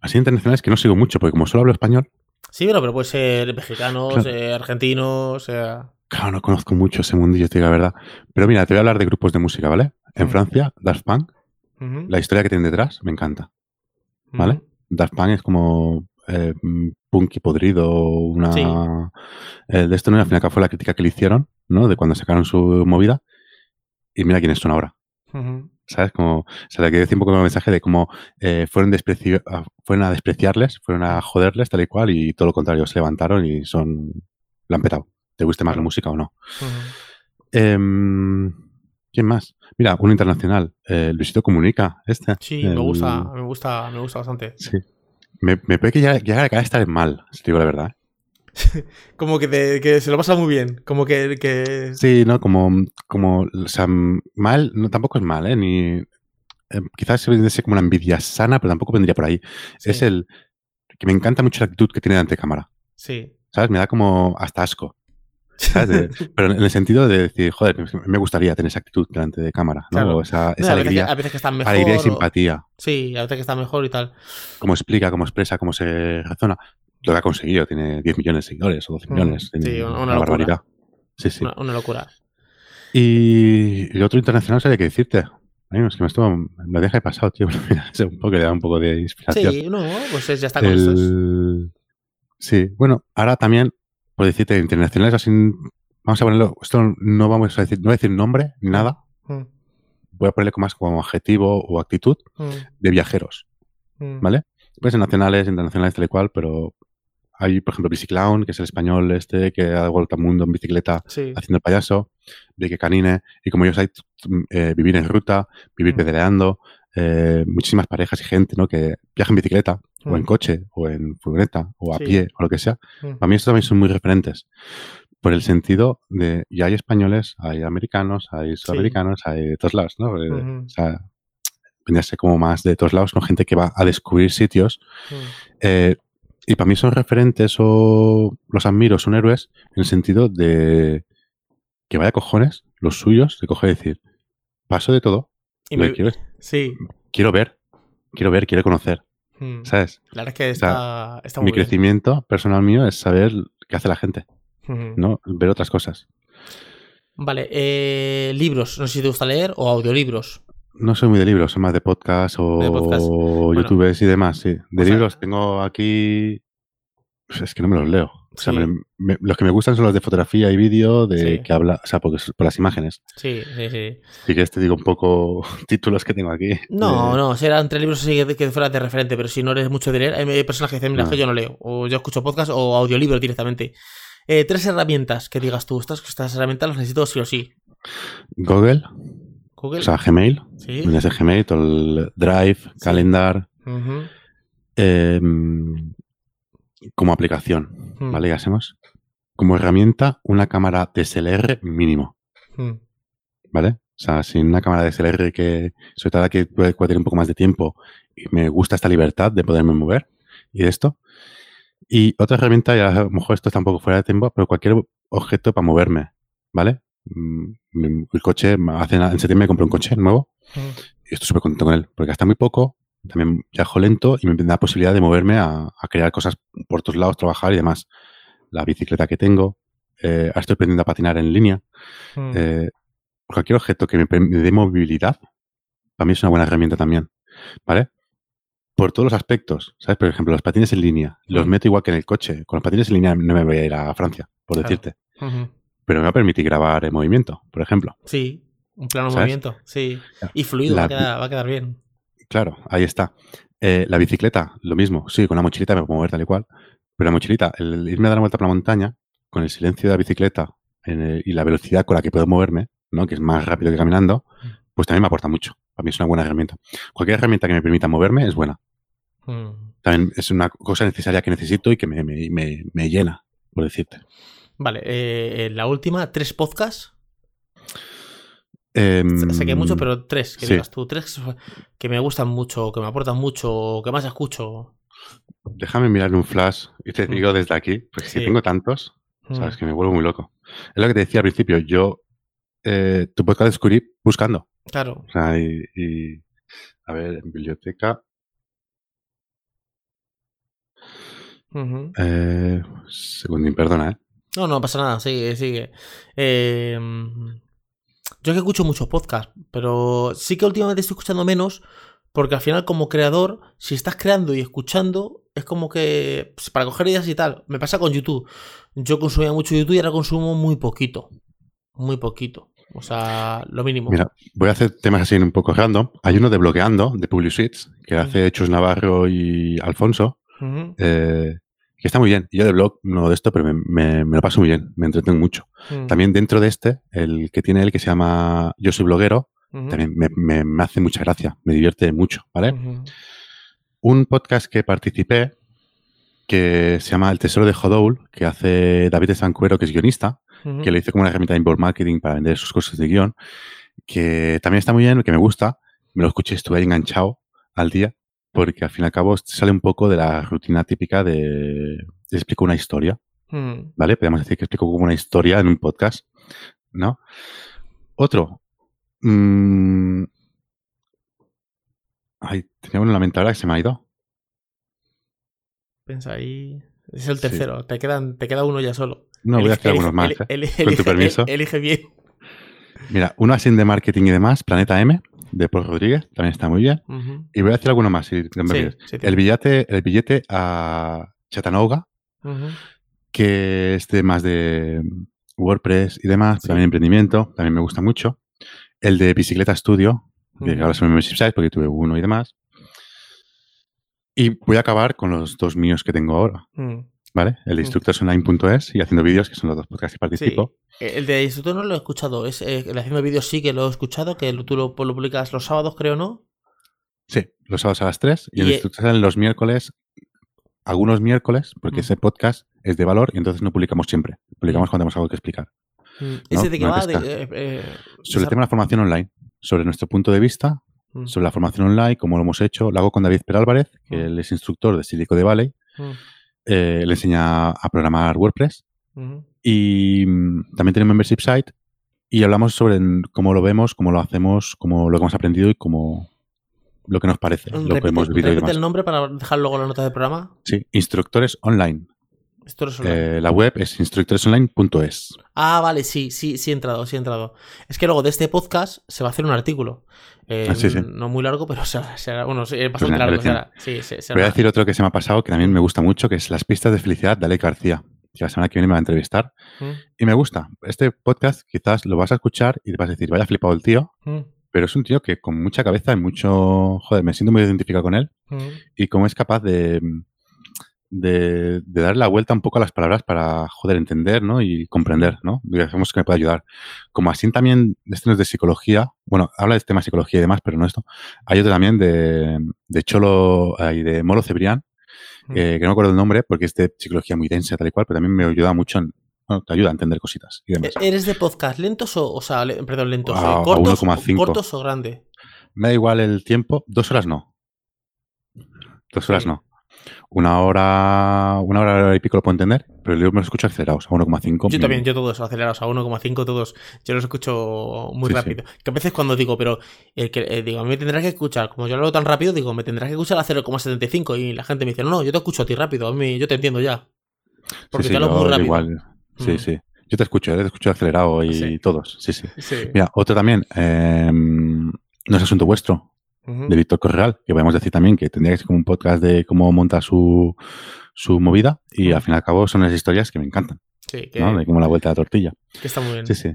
Así internacionales que no sigo mucho, porque como solo hablo español, Sí, pero, pero puede ser mexicanos, Claro. eh, argentinos. eh, claro, no conozco mucho ese mundillo, te digo la verdad. Pero mira, te voy a hablar de grupos de música, ¿vale? En. Francia, Daft Punk, la historia que tienen detrás, me encanta. ¿vale? ujú. Daft Punk es como eh, punky podrido, una... Sí. eh, de esto no, al final fue la crítica que le hicieron, ¿no? De cuando sacaron su movida. Y mira quiénes son ahora, Ujú. ¿Sabes? Como, o sea, le decir un poco el mensaje de cómo eh, fueron, despreci- a, fueron a despreciarles, fueron a joderles tal y cual y todo lo contrario, se levantaron y son... La han petado. ¿Te guste más la música o no? Em, ¿Quién más? Mira, uno internacional, eh, Luisito Comunica, este. Sí, me gusta, me gusta, me gusta bastante. Sí. Me, me puede que ya, ya acaba de estar mal, si te digo la verdad. [LAUGHS] Como que, te- que se lo pasa muy bien. Como que. que... Sí, ¿no? Como, como, o sea, mal, no, tampoco es mal, ¿eh? Ni, eh, quizás se vendría como una envidia sana, pero tampoco vendría por ahí. Es el que me encanta mucho la actitud que tiene ante cámara, Sí. ¿sabes? Me da como hasta asco, [LAUGHS] ¿sabes? De- pero en el sentido de decir, joder, me- gustaría tener esa actitud delante de cámara, ¿no? Claro. O esa, No, a, veces que, alegría, a veces que están mejor. alegría y o- simpatía, Sí, a veces que está mejor y tal. cómo explica, cómo expresa, cómo se razona. Lo que ha conseguido, tiene 10 millones de seguidores o 12 Mm, millones. sí, una- una locura. barbaridad. Sí, sí. Una, una locura. Y el otro internacional sabía que decirte. Ay, es que me estuvo, me deja de pasado, tío. [LAUGHS] Un poco, le da un poco de inspiración. Sí, no, pues es- ya está con estos. El- Sí, bueno, ahora también, por decirte, internacionales así, vamos a ponerlo, esto no vamos a decir, no voy a decir nombre ni nada, Mm, voy a ponerle más como adjetivo o actitud mm, de viajeros, mm. ¿vale? Puede ser nacionales, internacionales, tal y cual, pero hay, por ejemplo, Biciclown, que es el español este que ha dado vuelta al mundo en bicicleta Sí. haciendo el payaso, Vicky Canine, y como yo sabéis, eh, vivir en ruta, vivir Mm. pedaleando, eh, muchísimas parejas y gente ¿no? que viaja en bicicleta, o en Mm. coche, o en furgoneta, o a Sí. pie, o lo que sea. Mm. Para mí estos también son muy referentes. Por el sentido de, y hay españoles, hay americanos, hay sudamericanos, hay de todos lados, ¿no? Ujú. O sea, ser como más de todos lados, ¿no? Gente que va a descubrir sitios Mm. eh, y para mí son referentes o los admiro, son héroes en el sentido de que vaya cojones los suyos de coger y decir, paso de todo, Y lo me- que quiero, Sí. quiero ver, quiero ver, quiero conocer, Mm. ¿sabes? La verdad es que O sea, está, está Mi bien. crecimiento personal mío es saber qué hace la gente, Ujú. ¿no? Ver otras cosas. Vale, eh, libros. No sé si te gusta leer o audiolibros. No soy muy de libros, soy más de podcast o De podcast. Bueno. youtubers y demás, sí. De sea- libros tengo aquí... pues es que no me los leo. O sea, Sí. me- me- los que me gustan son los de fotografía y vídeo, de Sí. que habla, o sea, porque por las imágenes. Sí, sí, sí. Si quieres te digo un poco [LAUGHS] títulos que tengo aquí. No, de- no, será entre libros así que, que fuera de referente, pero si no eres mucho de leer, hay personas que dicen, mira, No. que yo no leo, o yo escucho podcast o audiolibros directamente. Eh, tres herramientas que digas tú, estas, estas herramientas las necesito sí o sí. Google, Google. o sea, Gmail, sí. Gmail, todo el Drive, Calendar, Ujú. em, como aplicación, Mm. ¿vale? Ya hacemos. Como herramienta, una cámara DSLR mínimo, Mm. ¿vale? O sea, sin una cámara DSLR que, sobre todo que puede, puede tener un poco más de tiempo y me gusta esta libertad de poderme mover y de esto. Y otra herramienta, y a lo mejor esto está un poco fuera de tiempo, pero cualquier objeto para moverme. ¿vale? Mm, El coche, hace, en septiembre me compré un coche nuevo y estoy súper contento con él, porque gasta muy poco, también viajo lento y me da la posibilidad de moverme a, crear cosas por otros lados, trabajar y demás. La bicicleta que tengo, eh, ahora estoy aprendiendo a patinar en línea. Eh, cualquier objeto que me, dé movilidad, para mí es una buena herramienta también, ¿vale? Por todos los aspectos, ¿sabes? Por ejemplo, los patines en línea, los meto igual que en el coche. Con los patines en línea no me voy a ir a Francia, por decirte. Pero me va a permitir grabar en movimiento, por ejemplo. Sí, un plano movimiento, sí. Y fluido, va, a quedar, bien. Claro, ahí está. Eh, la bicicleta, lo mismo. Sí, con la mochilita me puedo mover tal y cual. Pero la mochilita, el irme a dar una vuelta por la montaña, con el silencio de la bicicleta y la velocidad con la que puedo moverme, ¿no? que es más rápido que caminando, mm. pues también me aporta mucho. Para mí es una buena herramienta. Cualquier herramienta que me permita moverme es buena. Mm. También es una cosa necesaria que necesito y que me, me, llena, por decirte. Vale, eh, la última, tres podcasts. Eh, sé que mucho, pero tres, que digas tú, tres que me gustan mucho, que me aportan mucho, que más escucho. Déjame mirar un flash y te mm. digo desde aquí, porque si tengo tantos, sabes que me vuelvo muy loco. Es lo que te decía al principio, yo eh, tu podcast descubrí buscando. Claro. O sea, y, a ver, en biblioteca. eh, segundín, perdona, ¿eh? No, no pasa nada, sigue, sigue. Eh, yo que escucho muchos podcasts, pero sí que últimamente estoy escuchando menos, porque al final como creador, si estás creando y escuchando, es como que pues, para coger ideas y tal. Me pasa con YouTube. Yo consumía mucho YouTube y ahora consumo muy poquito. Muy poquito. O sea, lo mínimo. Mira, voy a hacer temas así un poco random. Hay uno de bloqueando, de PubliSuites, que hace Chus Navarro y Alfonso, eh, que está muy bien. Yo de blog no de esto, pero me, lo paso muy bien, me entretengo mucho. Mm. También dentro de este, el que tiene él que se llama Yo soy bloguero, también me, hace mucha gracia, me divierte mucho, ¿vale? Un podcast que participé, que se llama El Tesoro de Jodoul, que hace David de Sancuero, que es guionista, que le hice como una herramienta de inbound marketing para vender sus cosas de guion, que también está muy bien, que me gusta. Me lo escuché, estuve ahí enganchado al día, porque al fin y al cabo sale un poco de la rutina típica de, explico una historia, mm. ¿vale? Podríamos decir que explico como una historia en un podcast, ¿no? Otro. Mmm, ay, tenía uno en la mente ahora que se me ha ido. Pensa ahí. Es el tercero. Te, quedan, te queda uno ya solo. No, voy a hacer algunos más. ¿eh? Con tu permiso. Elige bien. Mira, uno así de marketing y demás, Planeta M, de Paul Rodríguez, también está muy bien. Y voy a decir alguno más. Si el, billete, el billete a Chattanooga, que es de más de WordPress y demás, también emprendimiento, también me gusta mucho. El de Bicicleta Studio, que ahora son membership sites porque tuve uno y demás. Y voy a acabar con los dos míos que tengo ahora. Mm. ¿Vale? El de instructorsonline.es y haciendo vídeos, que son los dos podcasts que participo. Eh, el de instructor no lo he escuchado. Es, eh, el haciendo vídeos sí que lo he escuchado, que tú lo, publicas los sábados, creo, ¿no? Sí, los sábados a las 3 y el de instructor los miércoles, algunos miércoles, porque mm. ese podcast es de valor y entonces no publicamos siempre. Publicamos mm. cuando tenemos algo que explicar. ¿Ese de qué va? Eh, sobre el tema de la formación online, sobre nuestro punto de vista, sobre la formación online, cómo lo hemos hecho. Lo hago con David Perálvarez, que él es instructor de Silico de Valley eh, le enseña a programar WordPress. Y mm, también tiene un membership site y hablamos sobre cómo lo vemos, cómo lo hacemos, cómo lo que hemos aprendido y cómo lo que nos parece. lo que hemos vivido el nombre para dejar luego la nota del programa? Sí, Instructores Online. Eh, la web es instructoresonline.es. Ah, vale, sí, sí, sí he entrado, sí he entrado. Es que luego de este podcast se va a hacer un artículo. Eh, ah, no muy largo, pero [LAUGHS] será, bueno, sí, pues bastante largo. Voy a decir otro que se me ha pasado que también me gusta mucho, que es Las pistas de felicidad de Ale García, que la semana que viene me va a entrevistar. Mm. Y me gusta. Este podcast quizás lo vas a escuchar y te vas a decir, vaya flipado el tío. Mm. Pero es un tío que con mucha cabeza y mucho... Joder, me siento muy identificado con él. Mm. Y cómo es capaz de de, de, dar la vuelta un poco a las palabras para, joder, entender, ¿no? Y comprender, ¿no? Digamos que me puede ayudar. Como así también, este no es de psicología, bueno, habla de tema de psicología y demás, pero no esto. Hay otro también de, de Cholo y de Molo Cebrián, mm. que no me acuerdo el nombre porque es de psicología muy densa, tal y cual, pero también me ayuda mucho en, te ayuda a entender cositas y demás. ¿E-, ¿Eres de podcast lentos o, o sea, perdón, lentos, ah, eh, cortos, cortos o grande? Me da igual el tiempo, dos horas no. Dos horas no. Una hora, una hora y pico lo puedo entender, pero yo me lo escucho acelerados, a 1,5. Yo también, yo todos acelerados a 1,5, todos, yo los escucho muy rápido. Que a veces cuando digo, pero el que, eh, digo, a mí me tendrás que escuchar, como yo lo hago tan rápido, digo, me tendrás que escuchar a 0,75 y la gente me dice, no, no, yo te escucho a ti rápido, a mí, yo te entiendo ya. Porque te hablo muy rápido. Igual. Sí, mm. sí. Yo te escucho, te escucho acelerado y todos, sí, sí, Mira, otro también, em, no es asunto vuestro, de Víctor Correal, que podemos decir también que tendría que ser como un podcast de cómo monta su, su movida y al fin y al cabo son las historias que me encantan. Sí, que... De como la vuelta de la tortilla. Que está muy bien. Sí, sí.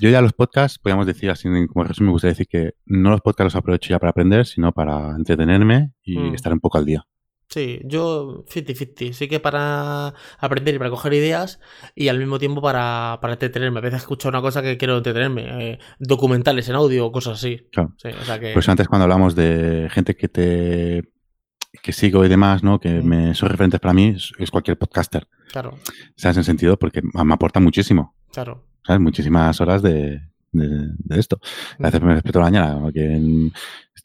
Yo ya los podcasts, podríamos decir así como resumen, me gustaría decir que no los podcasts los aprovecho ya para aprender, sino para entretenerme y mm. estar un poco al día. Sí, yo 50-50. Sí que para aprender y para coger ideas y al mismo tiempo para, para entretenerme. A veces escucho una cosa que quiero entretenerme. Eh, documentales en audio o cosas así. Claro. Pues antes cuando hablamos de gente que te que sigo y demás, ¿no? Que me son referentes para mí, es cualquier podcaster. Claro. ¿Sabes? En sentido porque me aporta muchísimo. Claro. ¿Sabes? Muchísimas horas de, de, esto. A veces me despierto la mañana, porque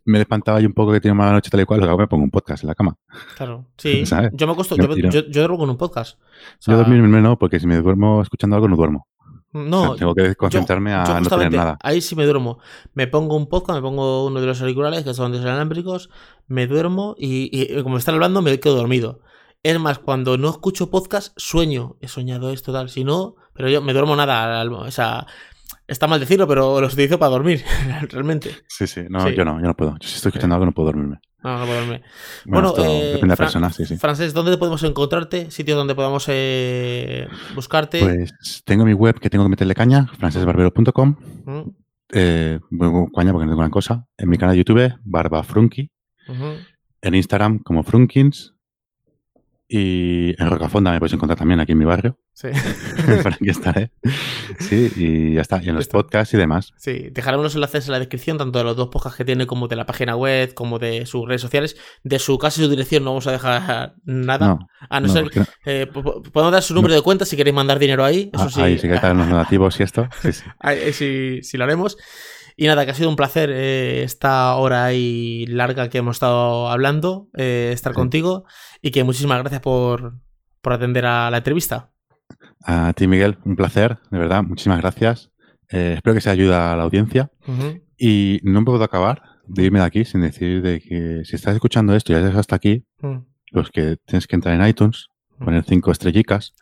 me espantaba yo un poco que tenía mala noche tal y cual, luego me pongo un podcast en la cama. Claro, sí. [LAUGHS] Yo me acuesto, yo, yo, duermo con un podcast. yo dormirme no, porque si me duermo escuchando algo no duermo. No, tengo que concentrarme a no tener nada. Ahí sí me duermo. Me pongo un podcast, me pongo uno de los auriculares que son inalámbricos, me duermo y, y, como están hablando me quedo dormido. Es más, cuando no escucho podcast, sueño. He soñado esto, tal. Si no, pero yo me duermo nada. O sea, Está mal decirlo, pero los utilizo para dormir, [LAUGHS] realmente. Sí, sí, no, yo no, yo no puedo. Yo si estoy escuchando algo no puedo dormirme. No, no puedo dormir. Bueno, eh, depende de la persona, sí, sí. Francés, ¿dónde podemos encontrarte? ¿Sitios donde podamos eh, buscarte? Pues tengo mi web que tengo que meterle caña, francesbarbero.com. Eh, caña porque no tengo una cosa. En mi canal de YouTube, Barba Frunky. En Instagram como Frunkins. Y en Rocafonda me puedes encontrar también aquí en mi barrio. Sí. [LAUGHS] Por aquí estaré. Sí, y ya está. Y en los podcasts y demás. Sí, dejaremos los enlaces en la descripción, tanto de los dos podcasts que tiene, como de la página web, como de sus redes sociales. De su casa y su dirección no vamos a dejar nada. a no, ser. Eh, podemos dar su número de cuenta si queréis mandar dinero ahí. Eso ah, sí. Ahí sí que están los donativos y esto. Sí, sí. [LAUGHS] ahí, sí, sí lo haremos. Y nada, que ha sido un placer eh, esta hora ahí larga que hemos estado hablando, eh, estar contigo y que muchísimas gracias por, atender a la entrevista. A ti, Miguel, un placer, de verdad, muchísimas gracias. Eh, espero que se ayude a la audiencia. Y no puedo acabar de irme de aquí sin decir de que si estás escuchando esto y has hasta aquí, mm. pues que tienes que entrar en iTunes, mm. poner cinco estrellicas,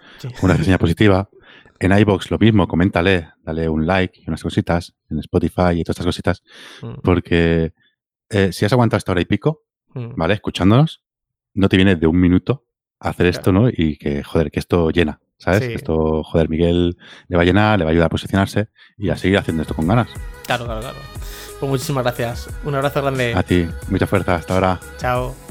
una reseña positiva, [LAUGHS] en iBox lo mismo, coméntale, dale un like y unas cositas, en Spotify y todas estas cositas, mm. porque eh, si has aguantado esta hora y pico, mm. ¿vale? Escuchándonos, no te viene de un minuto hacer esto, ¿no? Y que, joder, que esto llena, ¿sabes? Esto, joder, Miguel le va a llenar, le va a ayudar a posicionarse y a seguir haciendo esto con ganas. Claro, claro, claro. Pues muchísimas gracias. Un abrazo grande. A ti, mucha fuerza. Hasta ahora. Chao.